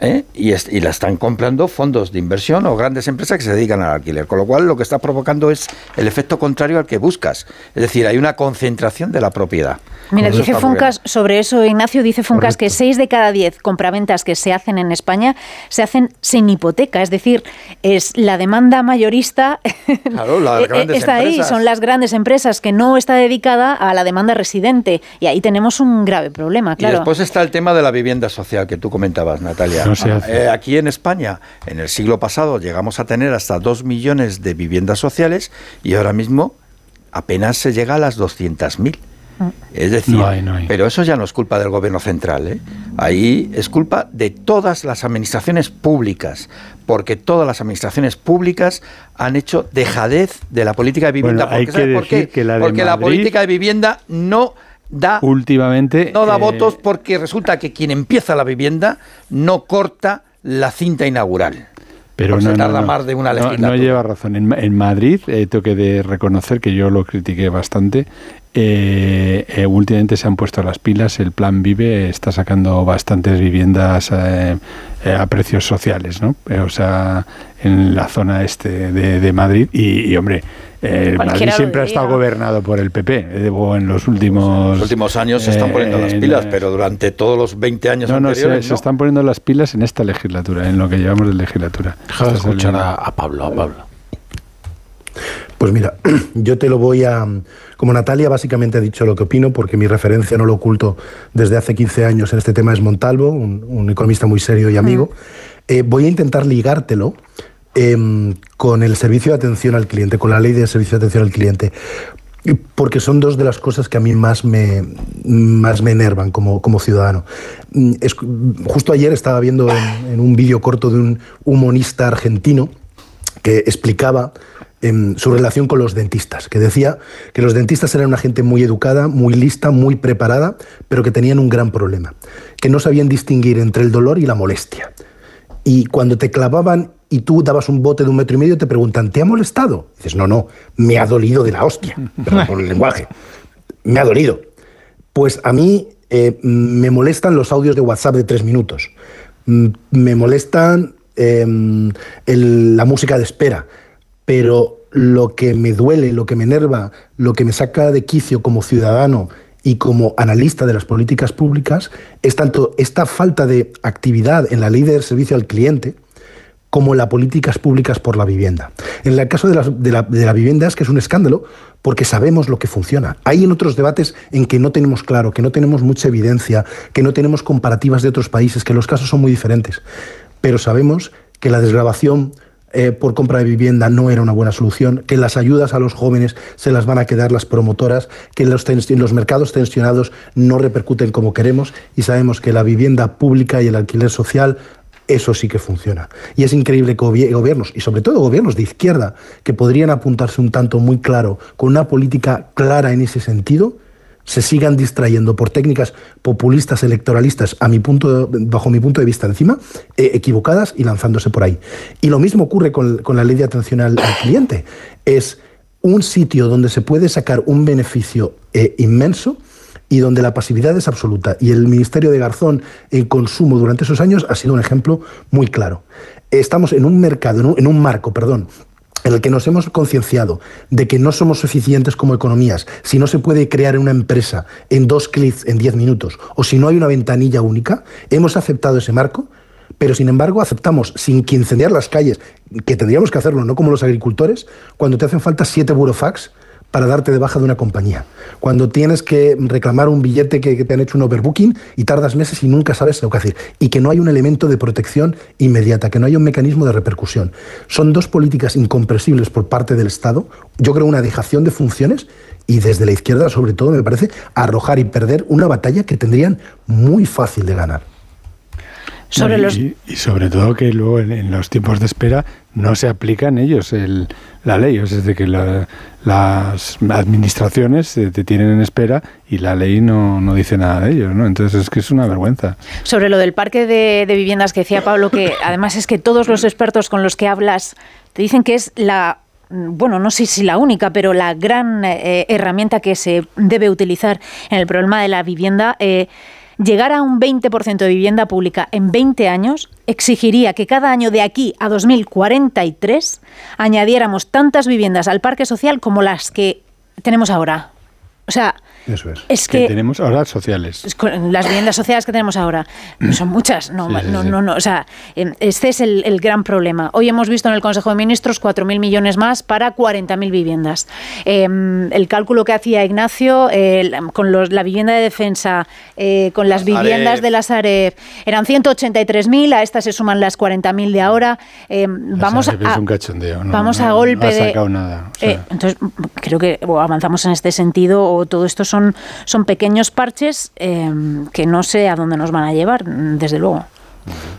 ¿eh? y, y, la están comprando fondos de inversión o grandes empresas que se dedican al alquiler. Con lo cual lo que está provocando es el efecto contrario al que buscas. Es decir, hay una concentración de la propiedad. Mira, dice Funcas, sobre eso, Ignacio, dice Funcas que 6 de cada 10 compraventas que se hacen en España se hacen sin hipoteca, es decir, es la demanda mayorista claro, la eh, está ahí, son las grandes empresas que no está dedicada a la demanda residente y ahí tenemos un grave problema, claro. Y después está el tema de la vivienda social que tú comentabas, Natalia. Eh, aquí en España, en el siglo pasado, llegamos a tener hasta 2 millones de viviendas sociales y ahora mismo apenas se llega a las 200.000. Es decir, pero eso ya no es culpa del gobierno central, ¿eh? ahí es culpa de todas las administraciones públicas, porque todas las administraciones públicas han hecho dejadez de la política de vivienda. porque, por qué? porque la política de vivienda no da últimamente no da eh, votos porque resulta que quien empieza la vivienda no corta la cinta inaugural. Pero no, tarda más de una legislatura. No, lleva razón. En, Madrid eh, tengo que reconocer que yo lo critiqué bastante. Eh, eh, últimamente se han puesto las pilas, el plan Vive está sacando bastantes viviendas eh, a precios sociales, ¿no? o sea, en la zona este de, Madrid y, hombre, Madrid siempre ha estado gobernado por el PP, en los últimos... los últimos años se están poniendo las pilas, pero durante todos los 20 años no, no, se, se, están poniendo las pilas en esta legislatura, en lo que llevamos de legislatura. Deja de escuchar a Pablo, a Pablo. Pues mira, yo te lo voy a... Como Natalia básicamente ha dicho lo que opino, porque mi referencia no lo oculto desde hace 15 años en este tema es Montalvo, un, economista muy serio y amigo, eh, voy a intentar ligártelo em, con el servicio de atención al cliente, con la ley de servicio de atención al cliente, porque son dos de las cosas que a mí más me, más me enervan como, como ciudadano. Mm, justo ayer estaba viendo en, en un vídeo corto de un humanista argentino que explicaba su relación con los dentistas, que decía que los dentistas eran una gente muy educada, muy lista, muy preparada, pero que tenían un gran problema, que no sabían distinguir entre el dolor y la molestia. Y cuando te clavaban y tú dabas un bote de un metro y medio, te preguntan, ¿te ha molestado? dices, no, no, me ha dolido de la hostia, perdón por el lenguaje, me ha dolido. Pues a mí eh, me molestan los audios de WhatsApp de tres minutos, me molestan em, la música de espera, pero lo que me duele, lo que me enerva, lo que me saca de quicio como ciudadano y como analista de las políticas públicas es tanto esta falta de actividad en la ley de servicio al cliente como las políticas públicas por la vivienda. En el caso de la, de, de la, vivienda es que es un escándalo porque sabemos lo que funciona. Hay en otros debates en que no tenemos claro, que no tenemos mucha evidencia, que no tenemos comparativas de otros países, que los casos son muy diferentes. Pero sabemos que la desgrabación eh, por compra de vivienda no era una buena solución, que las ayudas a los jóvenes se las van a quedar las promotoras, que los, los mercados tensionados no repercuten como queremos y sabemos que la vivienda pública y el alquiler social eso sí que funciona. Y es increíble que gobiernos, y sobre todo gobiernos de izquierda, que podrían apuntarse un tanto muy claro, con una política clara en ese sentido, se sigan distrayendo por técnicas populistas electoralistas, a mi punto, bajo mi punto de vista encima, eh, equivocadas y lanzándose por ahí. Y lo mismo ocurre con, con la ley de atención al, cliente. Es un sitio donde se puede sacar un beneficio eh, inmenso y donde la pasividad es absoluta. Y el Ministerio de Garzón en consumo durante esos años ha sido un ejemplo muy claro. Estamos en un mercado, en un, en un marco, perdón, en el que nos hemos concienciado de que no somos suficientes como economías, si no se puede crear una empresa en dos clics en diez minutos, o si no hay una ventanilla única, hemos aceptado ese marco, pero sin embargo aceptamos, sin que incendiar las calles, que tendríamos que hacerlo, no como los agricultores, cuando te hacen falta siete burofax para darte de baja de una compañía. Cuando tienes que reclamar un billete que, te han hecho un overbooking y tardas meses y nunca sabes lo que hacer. Y que no hay un elemento de protección inmediata, que no hay un mecanismo de repercusión. Son dos políticas incomprensibles por parte del Estado. Yo creo una dejación de funciones y desde la izquierda, sobre todo, me parece arrojar y perder una batalla que tendrían muy fácil de ganar. Sobre no, los... y, y, sobre todo que luego en, en, los tiempos de espera no se aplican ellos el, la ley, es decir, que la, las administraciones te, te, tienen en espera y la ley no, no, dice nada de ellos, ¿no? Entonces es que es una vergüenza. Sobre lo del parque de, de viviendas que decía Pablo, que además es que todos los expertos con los que hablas te dicen que es la bueno, no sé si la única, pero la gran eh, herramienta que se debe utilizar en el problema de la vivienda. Eh, Llegar a un 20% de vivienda pública en 20 años exigiría que cada año de aquí a 2043 añadiéramos tantas viviendas al parque social como las que tenemos ahora. O sea, eso es. es que, que, tenemos ahora sociales. Las viviendas sociales que tenemos ahora son muchas. No, sí, sí, no, no, no, O sea, este es el, el, gran problema. Hoy hemos visto en el Consejo de Ministros 4.000 millones más para 40.000 viviendas. Eh, el cálculo que hacía Ignacio eh, con los, la vivienda de defensa, eh, con las viviendas Aref. de la Sareb, eran 183.000. A estas se suman las 40.000 de ahora. vamos a, es un cachondeo. No, vamos no, a golpe no ha sacado de, nada. O sea. entonces, creo que o avanzamos en este sentido o todo esto son son, pequeños parches eh, que no sé a dónde nos van a llevar, desde luego.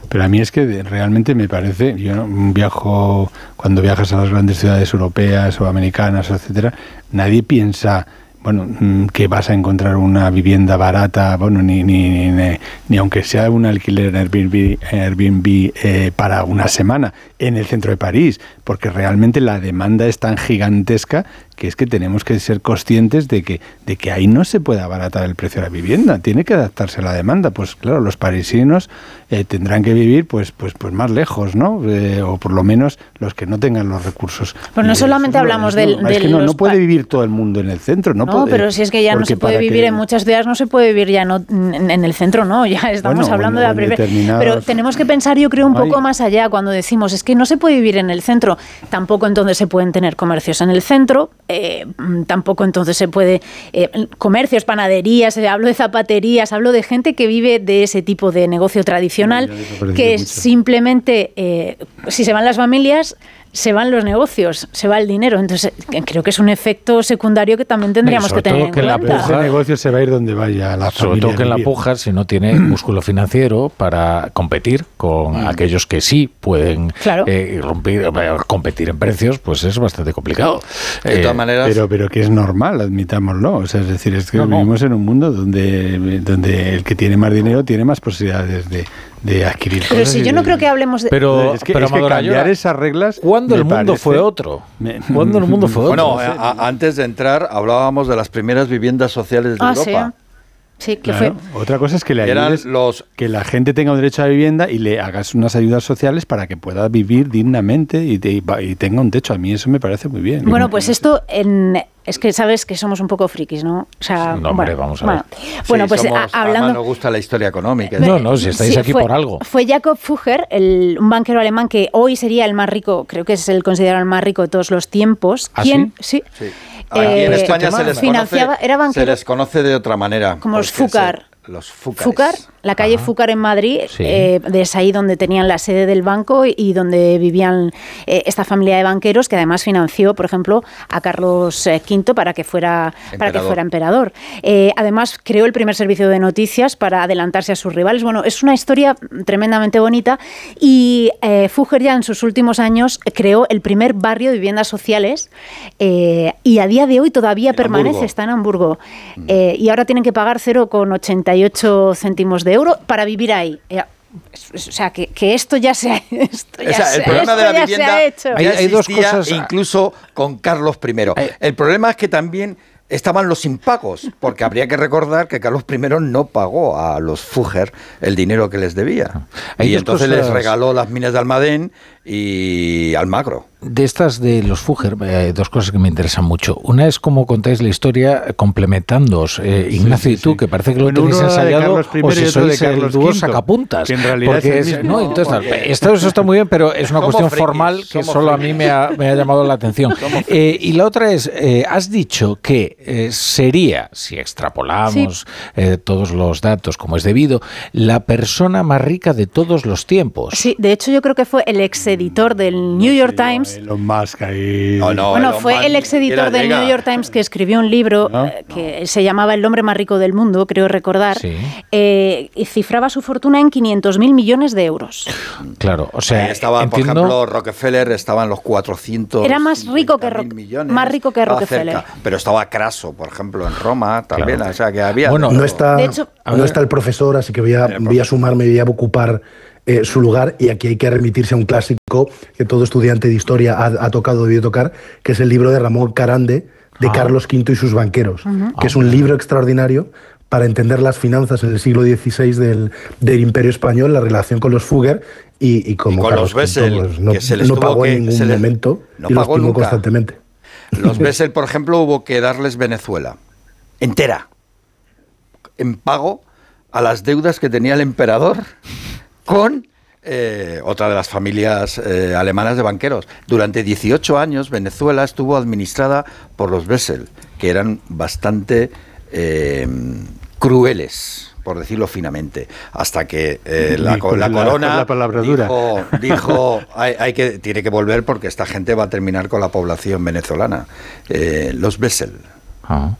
Pero a mí es que realmente me parece, yo viajo, cuando viajas a las grandes ciudades europeas o americanas, etcétera, nadie piensa bueno, mm, que vas a encontrar una vivienda barata, bueno, ni, ni, ni, ni aunque sea un alquiler en Airbnb, Airbnb eh, para una semana en el centro de París, porque realmente la demanda es tan gigantesca que es que tenemos que ser conscientes de que, de que ahí no se puede abaratar el precio de la vivienda, tiene que adaptarse a la demanda. Pues claro, los parisinos eh, tendrán que vivir pues, pues, pues más lejos, ¿no? Eh, o por lo menos los que no tengan los recursos. Pues no solamente hablamos no, del... Es que no, no puede vivir todo el mundo en el centro, ¿no? Pero si es que ya no se puede vivir que... en muchas ciudades, no se puede vivir ya no, en, en el centro, no, ya estamos bueno, hablando bueno, de la determinados... Pero tenemos que pensar, yo creo, un poco más allá cuando decimos, es que no se puede vivir en el centro, tampoco entonces se pueden tener comercios en el centro, eh, tampoco entonces se puede eh, comercios, panaderías, eh, hablo de zapaterías, hablo de gente que vive de ese tipo de negocio tradicional, que mucho. simplemente eh, si se van las familias se van los negocios, se va el dinero. Entonces, creo que es un efecto secundario que también tendríamos que tener en que cuenta. La puja, negocio se va a ir donde vaya la Sobre todo que en la puja, si no tiene músculo financiero para competir con mm. aquellos que sí pueden claro. eh, romper, eh, competir en precios, pues es bastante complicado. De todas maneras. Pero, pero que es normal, admitámoslo. O sea, es decir, es que no, vivimos no. en un mundo donde, donde el que tiene más dinero tiene más posibilidades de, de adquirir pero cosas. si yo no creo que hablemos de... Pero, es que, pero es que cambiar esas reglas... ¿Cuándo el mundo parece, fue otro? ¿Cuándo el mundo fue bueno, otro? Bueno, a, antes de entrar hablábamos de las primeras viviendas sociales de ah, Europa. ¿sí? Sí, que Claro. fue. Otra cosa es que le Eran ayudes, los- que la gente tenga un derecho a la vivienda y le hagas unas ayudas sociales para que pueda vivir dignamente y, te- y tenga un techo. A mí eso me parece muy bien. Bueno, pues esto en, es que sabes que somos un poco frikis, ¿no? O sea, No, hombre, bueno, vamos a bueno. ver. Bueno, Sí, pues somos- a- además hablando nos gusta la historia económica. No, no, si estáis Sí, aquí fue- por algo. Fue Jacob Fugger, el, un banquero alemán que hoy sería el más rico, creo que es el considerado el más rico de todos los tiempos. ¿Ah, ¿Quién? Sí. Aquí en Eh, España se les, financiaba, conoce, era se les conoce de otra manera. como los porque se-. Los Fúcares. Fúcar, la calle Fúcar en Madrid, Sí. eh, es ahí donde tenían la sede del banco y donde vivían eh, esta familia de banqueros que además financió, por ejemplo, a Carlos eh, V para que fuera para que Emperador. fuera emperador. Eh, además creó el primer servicio de noticias para adelantarse a sus rivales. Bueno, es una historia tremendamente bonita y Fugger ya en sus últimos años creó el primer barrio de viviendas sociales y a día de hoy todavía permanece, Hamburgo. está en Hamburgo. Eh, y ahora tienen que pagar 0,88 céntimos de euro para vivir ahí. Eh, o sea, que, que esto ya se ha, esto ya O sea, se- el problema de la vivienda ha hecho. ya Hay- hay dos cosas- incluso con Carlos I. El problema es que también estaban los impagos, porque habría que recordar que Carlos I no pagó a los Fugger el dinero que les debía. Hay y entonces les cosas- regaló las minas de Almadén y Almagro. De estas de los Fugger, eh, dos cosas que me interesan mucho. Una es cómo contáis la historia eh, complementándoos, eh, Ignacio y tú, que parece que lo Bueno, tenéis ensayado I o si sois el dúo sacapuntas. que en realidad porque es el mismo, no, entonces, porque- esto, eso está muy bien, pero es una Somos cuestión frikis, formal que solo a mí me ha, me ha llamado la atención. Eh, y la otra es, eh, has dicho que eh, sería, si extrapolamos eh, todos los datos como es debido, la persona más rica de todos los tiempos. Sí, de hecho yo creo que fue el ex editor del New York Times. Elon Musk ahí. No, no, Bueno, Elon fue Musk el ex era editor del llega. New York Times que escribió un libro ¿No? eh, que se llamaba El hombre más rico del mundo, creo recordar, Sí. eh, y cifraba su fortuna en 500.000 millones de euros. Claro, o sea, Ahí estaba, entiendo, por ejemplo, Rockefeller estaba en los 400 Era más rico que millones. más rico que Rockefeller. cerca. Pero estaba Craso, por ejemplo, en Roma también. Claro. O sea, que había... Bueno, No está, De hecho- no está el profesor, así que voy a, voy a sumarme y voy a ocupar eh, su lugar. Y aquí hay que remitirse a un clásico que todo estudiante de historia ha, ha tocado o debió tocar, que es el libro de Ramón Carande, de Ah. Carlos V y sus banqueros, que es un libro extraordinario para entender las finanzas en el siglo XVI del, del Imperio Español, la relación con los Fugger y, y como Y con Carlos los Bessel, pues, no, que se les no pagó que- en ningún les- momento no y los pagó timó nunca. constantemente. Los Bessel, por ejemplo, hubo que darles Venezuela entera en pago a las deudas que tenía el emperador con eh, otra de las familias eh, alemanas de banqueros. Durante 18 años Venezuela estuvo administrada por los Bessel, que eran bastante eh, crueles por decirlo finamente, hasta que eh, la, la la- corona la dijo, dijo, hay, hay que, tiene que volver porque esta gente va a terminar con la población venezolana. Los Bessel. Ah.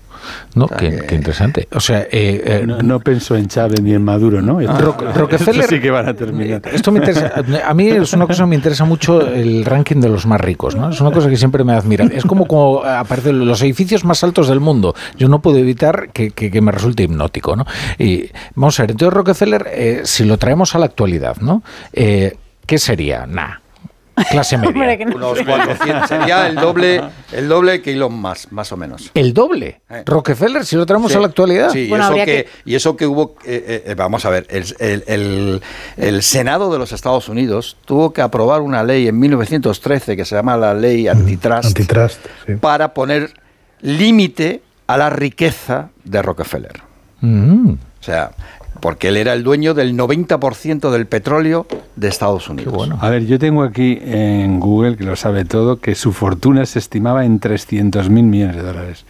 No, qué, qué interesante. O sea, eh, eh, No, no pensó en Chávez ni en Maduro, ¿no? Esto- Rock- Rockefeller- esto sí que van a terminar. Esto me interesa. A mí es una cosa que me interesa mucho el ranking de los más ricos, ¿no? Es una cosa que siempre me admira. Es como como aparecen los edificios más altos del mundo. Yo no puedo evitar que, que- que me resulte hipnótico, ¿no? Y vamos a ver, entonces Rockefeller, eh, si lo traemos a la actualidad, ¿no? Eh, ¿Qué sería? Nah. Clase media. Hombre, que no Unos sé. 400, sería el doble, el doble que Elon Musk, más o menos. El doble. Rockefeller, si lo traemos Sí, a la actualidad. Sí, y, eso que, que- y eso que hubo, eh, eh, vamos a ver, el, el- el- el Senado de los Estados Unidos tuvo que aprobar una ley en 1913 que se llama la ley antitrust, Antitrust, sí. para poner límite a la riqueza de Rockefeller. Mm. O sea, porque él era el dueño del 90% del petróleo de Estados Unidos. bueno. A ver, yo tengo aquí en Google, que lo sabe todo, que su fortuna se estimaba en 300 mil millones de dólares.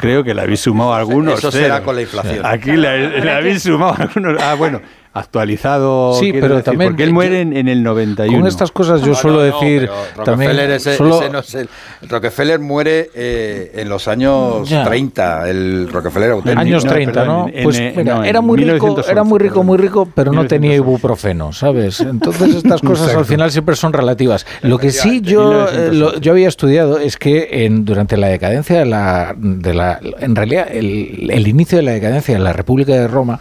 Creo que le habéis sumado algunos. Eso será ceros. con la inflación. Aquí le, le habéis sumado algunos. Ah, bueno, actualizado. Sí, pero decir, también Porque él yo- muere en, en el 91. Con estas cosas yo No, suelo no, no, decir también Rockefeller, ese- solo- ese no es el- Rockefeller muere eh, en los años Ya. 30, el Rockefeller auténtico. años No, 30, perdón, ¿no? en- Pues en- mira, era muy rico, 1911, era muy rico, muy rico, pero no tenía 1911. ibuprofeno, ¿sabes? Entonces estas cosas al final siempre son relativas. Lo que sí yo, eh, lo- yo había estudiado es que en, durante la decadencia de la, de la en realidad el, el inicio de la decadencia de la República de Roma,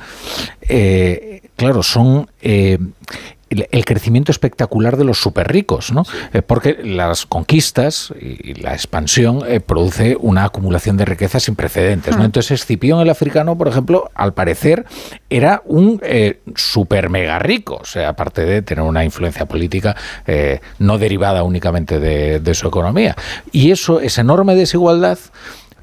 eh, claro, son eh, el, crecimiento espectacular de los super ricos, ¿no? Eh, porque las conquistas y, la expansión eh, produce una acumulación de riqueza sin precedentes, ¿no? Mm. Entonces Escipión el africano, por ejemplo, al parecer era un eh, super mega rico, o sea, aparte de tener una influencia política eh, no derivada únicamente de, de su economía. Y eso, esa enorme desigualdad,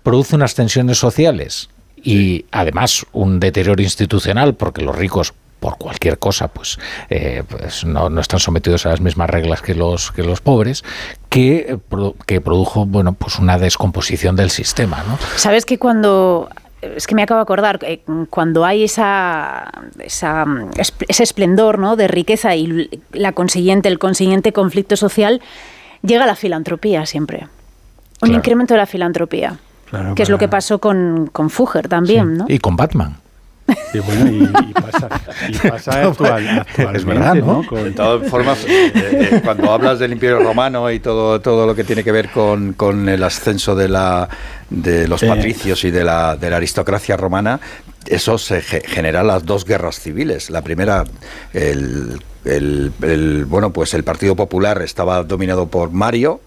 produce unas tensiones sociales y además un deterioro institucional porque los ricos por cualquier cosa, pues, eh, pues no, no están sometidos a las mismas reglas que los que los pobres, que, eh, que produjo bueno pues una descomposición del sistema, ¿no? Sabes que cuando es que me acabo de acordar eh, cuando hay esa, esa ese esplendor ¿no? de riqueza y la consiguiente el consiguiente conflicto social llega la filantropía siempre un Claro. incremento de la filantropía Claro, que es lo que pasó con, con Fugger también ¿no? Y con Batman. Y bueno, y, y pasa, y pasa actual- actualmente, Es verdad, ¿no? Con- De todas formas, eh, eh, cuando hablas del Imperio Romano y todo, todo lo que tiene que ver con, con el ascenso de, la, de los Eh. patricios y de la, de la aristocracia romana, eso se ge- genera las dos guerras civiles. La primera, el, el- el- bueno, pues el Partido Popular estaba dominado por Mario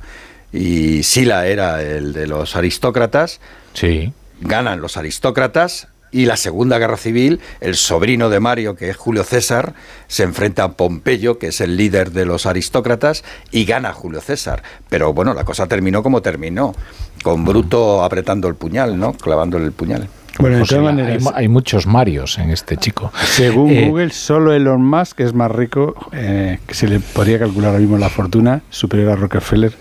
y Sila era el de los aristócratas. Sí. Ganan los aristócratas. Y la Segunda Guerra Civil, el sobrino de Mario, que es Julio César, se enfrenta a Pompeyo, que es el líder de los aristócratas, y gana Julio César. Pero bueno, la cosa terminó como terminó, con Bruto apretando el puñal, ¿no? Clavándole el puñal. Bueno, de sea, todas hay, maneras, hay muchos Marios en este chico. según Eh, Google, solo Elon Musk es más rico, eh, que se le podría calcular ahora mismo la fortuna superior a Rockefeller,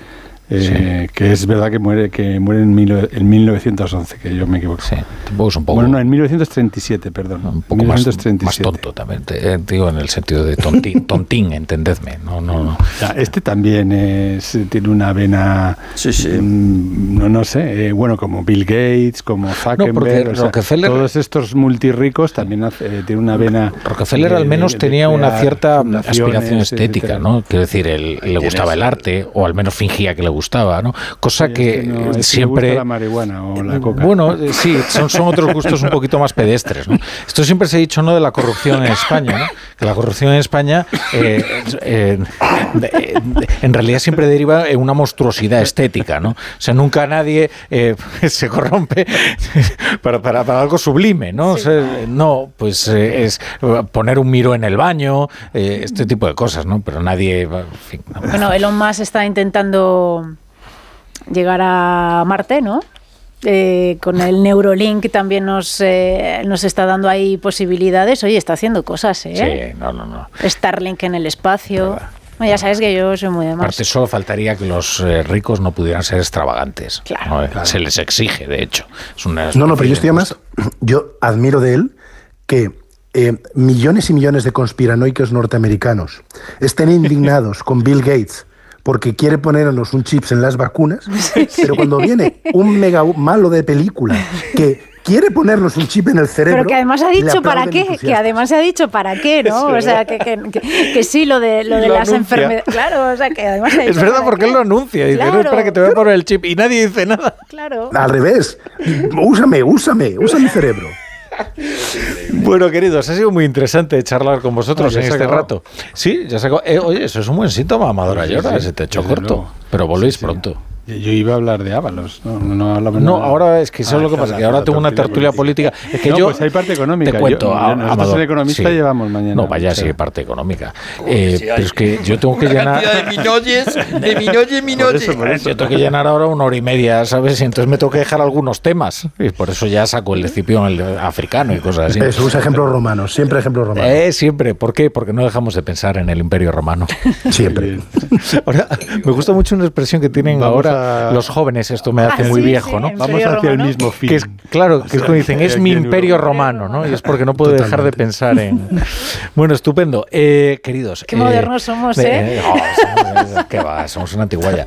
eh, que es verdad que muere que muere en, mil- en 1911, que yo me equivoco. Sí, tampoco es un poco, Bueno, no, en 1937, perdón. un poco más, 1937. más tonto también, te- eh, digo en el sentido de tontín, tontín entendedme. No, no, no. Ya, Este también es- tiene una vena, mm, no, no sé, eh, bueno, como Bill Gates, como Zuckerberg, porque o sea, Rockefeller- todos estos multirricos también hace- eh, tiene una vena... Rockefeller de- al menos de- de tenía una cierta aspiración estética, etcétera. ¿no? Quiero decir, él, le gustaba el arte, o al menos fingía que le gustaba, ¿no? Cosa que no, es que le siempre... gusta la marihuana o la coca. Bueno, eh, sí, son, son otros gustos un poquito más pedestres. ¿no? Esto siempre se ha dicho ¿no? de la corrupción en España, ¿no? que la corrupción en España eh, eh, en realidad siempre deriva en una monstruosidad estética. ¿no? O sea, nunca nadie eh, se corrompe para, para, para algo sublime. ¿no? O sea, no, pues eh, es poner un miro en el baño, eh, este tipo de cosas, ¿no? pero nadie... va- en fin, no. bueno Elon Musk está intentando llegar a Marte ¿no? Eh, con el Neurolink también nos, eh, nos está dando ahí posibilidades. Oye, está haciendo cosas, ¿eh? Sí, no, no, no. Starlink en el espacio. Bueno, ya sabes que yo soy muy de más. Aparte, solo faltaría que los eh, ricos no pudieran ser extravagantes. ¿no? Se les exige, de hecho. Es una No, no, pero yo estoy además, yo admiro de él que eh, millones y millones de conspiranoicos norteamericanos estén indignados con Bill Gates porque quiere ponernos un chips en las vacunas, pero cuando viene un mega malo de película que quiere ponernos un chip en el cerebro... Pero que además ha dicho para qué, que además ha dicho para qué, ¿no? O sea, que, que, que- que sí, lo de, lo de lo las enfermedades. Claro, o sea, que además ha dicho Es verdad, para porque qué. él lo anuncia. Dice, no, Claro. espera que te voy a poner el chip. Y nadie dice nada. Claro. Al revés, úsame, úsame, usa mi cerebro. Bueno, queridos, ha sido muy interesante charlar con vosotros Ah, en este rato. Sí, ya se. Eh, oye, eso es un buen síntoma, Amadora Sí, Llora. sí, se te ha hecho desde corto. luego. Pero volvéis Sí, sí. pronto. Yo iba a hablar de Ábalos, no, no, hablaba No, nada. ahora es que eso Ah, es lo que pasa, que ahora tengo una tertulia política. Es que No, yo pues hay parte económica. Te cuento, Yo- a- nosotros Amador, Economista sí. llevamos mañana. No, vaya, o sea, sí, parte económica. Eh, pero es que yo tengo que llenar. de minoyes, de minoyes, minoyes. Yo tengo que llenar ahora una hora y media, ¿sabes? Y entonces me tengo que dejar algunos temas. Y por eso ya saco el escipión el africano y cosas así. Eso, usa ejemplos romanos, siempre ejemplos romanos. Eh, siempre. ¿Por qué? Porque no dejamos de pensar en el Imperio Romano. Siempre. Ahora, me gusta mucho una expresión que tienen Vamos ahora a- los jóvenes. Esto me hace Ah, muy sí, viejo, sí, ¿no? el Vamos hacia el Romano. mismo fin. Que es, claro, que es como dicen, es mi imperio Europa. romano, ¿no? Y es porque no puedo dejar de pensar en... Bueno, estupendo. Eh, queridos... Qué eh, modernos somos, ¿eh? no, somos, ¿Qué va? Somos una antiguaya.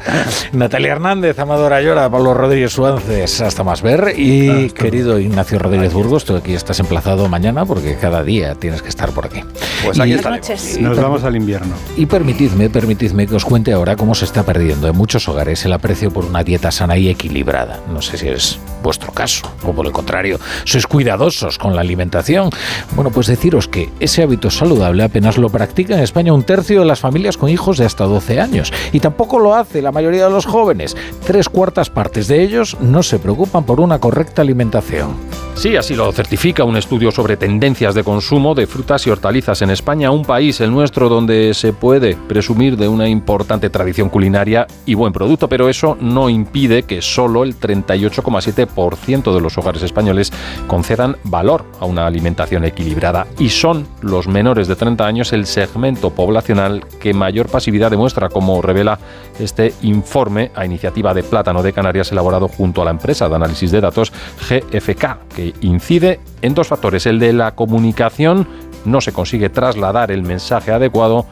Natalia Hernández, Amadora Llora, Pablo Rodríguez Suárez, hasta más ver. Y querido Ignacio Rodríguez Burgos, tú aquí estás emplazado mañana porque cada día tienes que estar por aquí. Pues aquí Y- estaremos. Nos vamos al invierno. y permitidme, permitidme que os cuente ahora cómo se está perdiendo en muchos hogares el aprecio por una dieta sana y equilibrada. No sé si es vuestro caso, o por el contrario, sois cuidadosos con la alimentación. Bueno, pues deciros que ese hábito saludable apenas lo practica en España un tercio de las familias con hijos de hasta 12 años. Y tampoco lo hace la mayoría de los jóvenes. Tres cuartas partes de ellos no se preocupan por una correcta alimentación. Sí, así lo certifica un estudio sobre tendencias de consumo de frutas y hortalizas en España, un país, el nuestro, donde se puede presumir de una importante tradición culinaria y buen producto, pero eso no impide que solo el 38,7% de los hogares españoles concedan valor a una alimentación equilibrada y son los menores de 30 años el segmento poblacional que mayor pasividad demuestra, como revela este informe a iniciativa de Plátano de Canarias elaborado junto a la empresa de análisis de datos GFK, que incide en dos factores. El de la comunicación, no se consigue trasladar el mensaje adecuado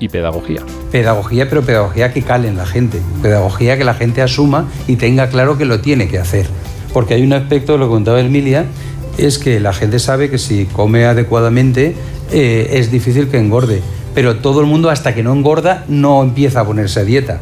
y pedagogía. Pedagogía, pero pedagogía que cale en la gente. Pedagogía que la gente asuma y tenga claro que lo tiene que hacer. Porque hay un aspecto, lo contaba Emilia, es que la gente sabe que si come adecuadamente eh, es difícil que engorde. Pero todo el mundo hasta que no engorda no empieza a ponerse a dieta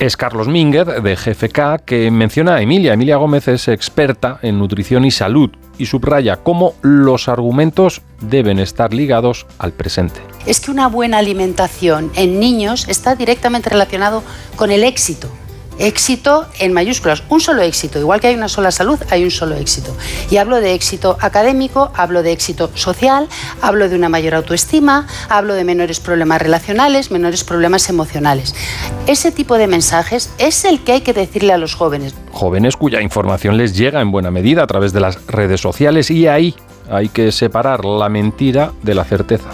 es Carlos Minguez de GFK que menciona a Emilia. Emilia Gómez es experta en nutrición y salud y subraya cómo los argumentos deben estar ligados al presente. Es que una buena alimentación en niños está directamente relacionado con el éxito éxito en mayúsculas, un solo éxito. Igual que hay una sola salud, hay un solo éxito. Y hablo de éxito académico, hablo de éxito social, hablo de una mayor autoestima, hablo de menores problemas relacionales, menores problemas emocionales. Ese tipo de mensajes es el que hay que decirle a los jóvenes. Jóvenes cuya información les llega en buena medida a través de las redes sociales y ahí hay que separar la mentira de la certeza.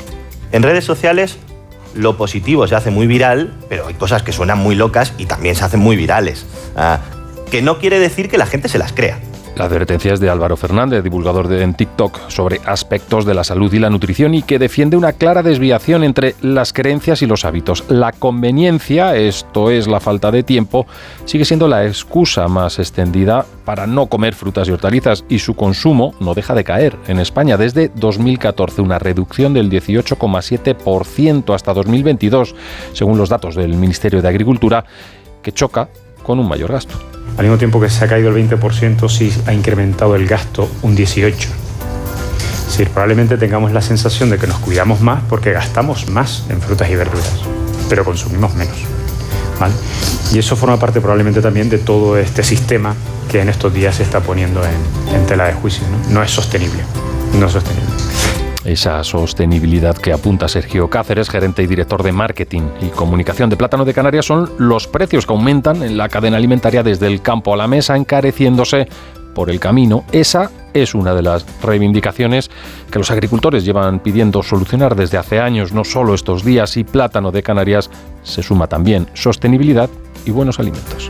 En redes sociales lo positivo se hace muy viral, pero hay cosas que suenan muy locas y también se hacen muy virales. Ah, que no quiere decir que la gente se las crea. La advertencia es de Álvaro Fernández, divulgador de, en TikTok sobre aspectos de la salud y la nutrición y que defiende una clara desviación entre las creencias y los hábitos. La conveniencia, esto es la falta de tiempo, sigue siendo la excusa más extendida para no comer frutas y hortalizas y su consumo no deja de caer. En España desde 2014 una reducción del 18,7% hasta 2022, según los datos del Ministerio de Agricultura, que choca con un mayor gasto. Al mismo tiempo que se ha caído el 20%, sí ha incrementado el gasto un 18%. Es probablemente tengamos la sensación de que nos cuidamos más porque gastamos más en frutas y verduras, pero consumimos menos. Y eso forma parte probablemente también de todo este sistema que en estos días se está poniendo en, tela de juicio. ¿no? no es sostenible. No es sostenible esa sostenibilidad que apunta Sergio Cáceres, gerente y director de marketing y comunicación de Plátano de Canarias, son los precios que aumentan en la cadena alimentaria desde el campo a la mesa, encareciéndose por el camino. Esa es una de las reivindicaciones que los agricultores llevan pidiendo solucionar desde hace años, no solo estos días, y Plátano de Canarias se suma también sostenibilidad y buenos alimentos.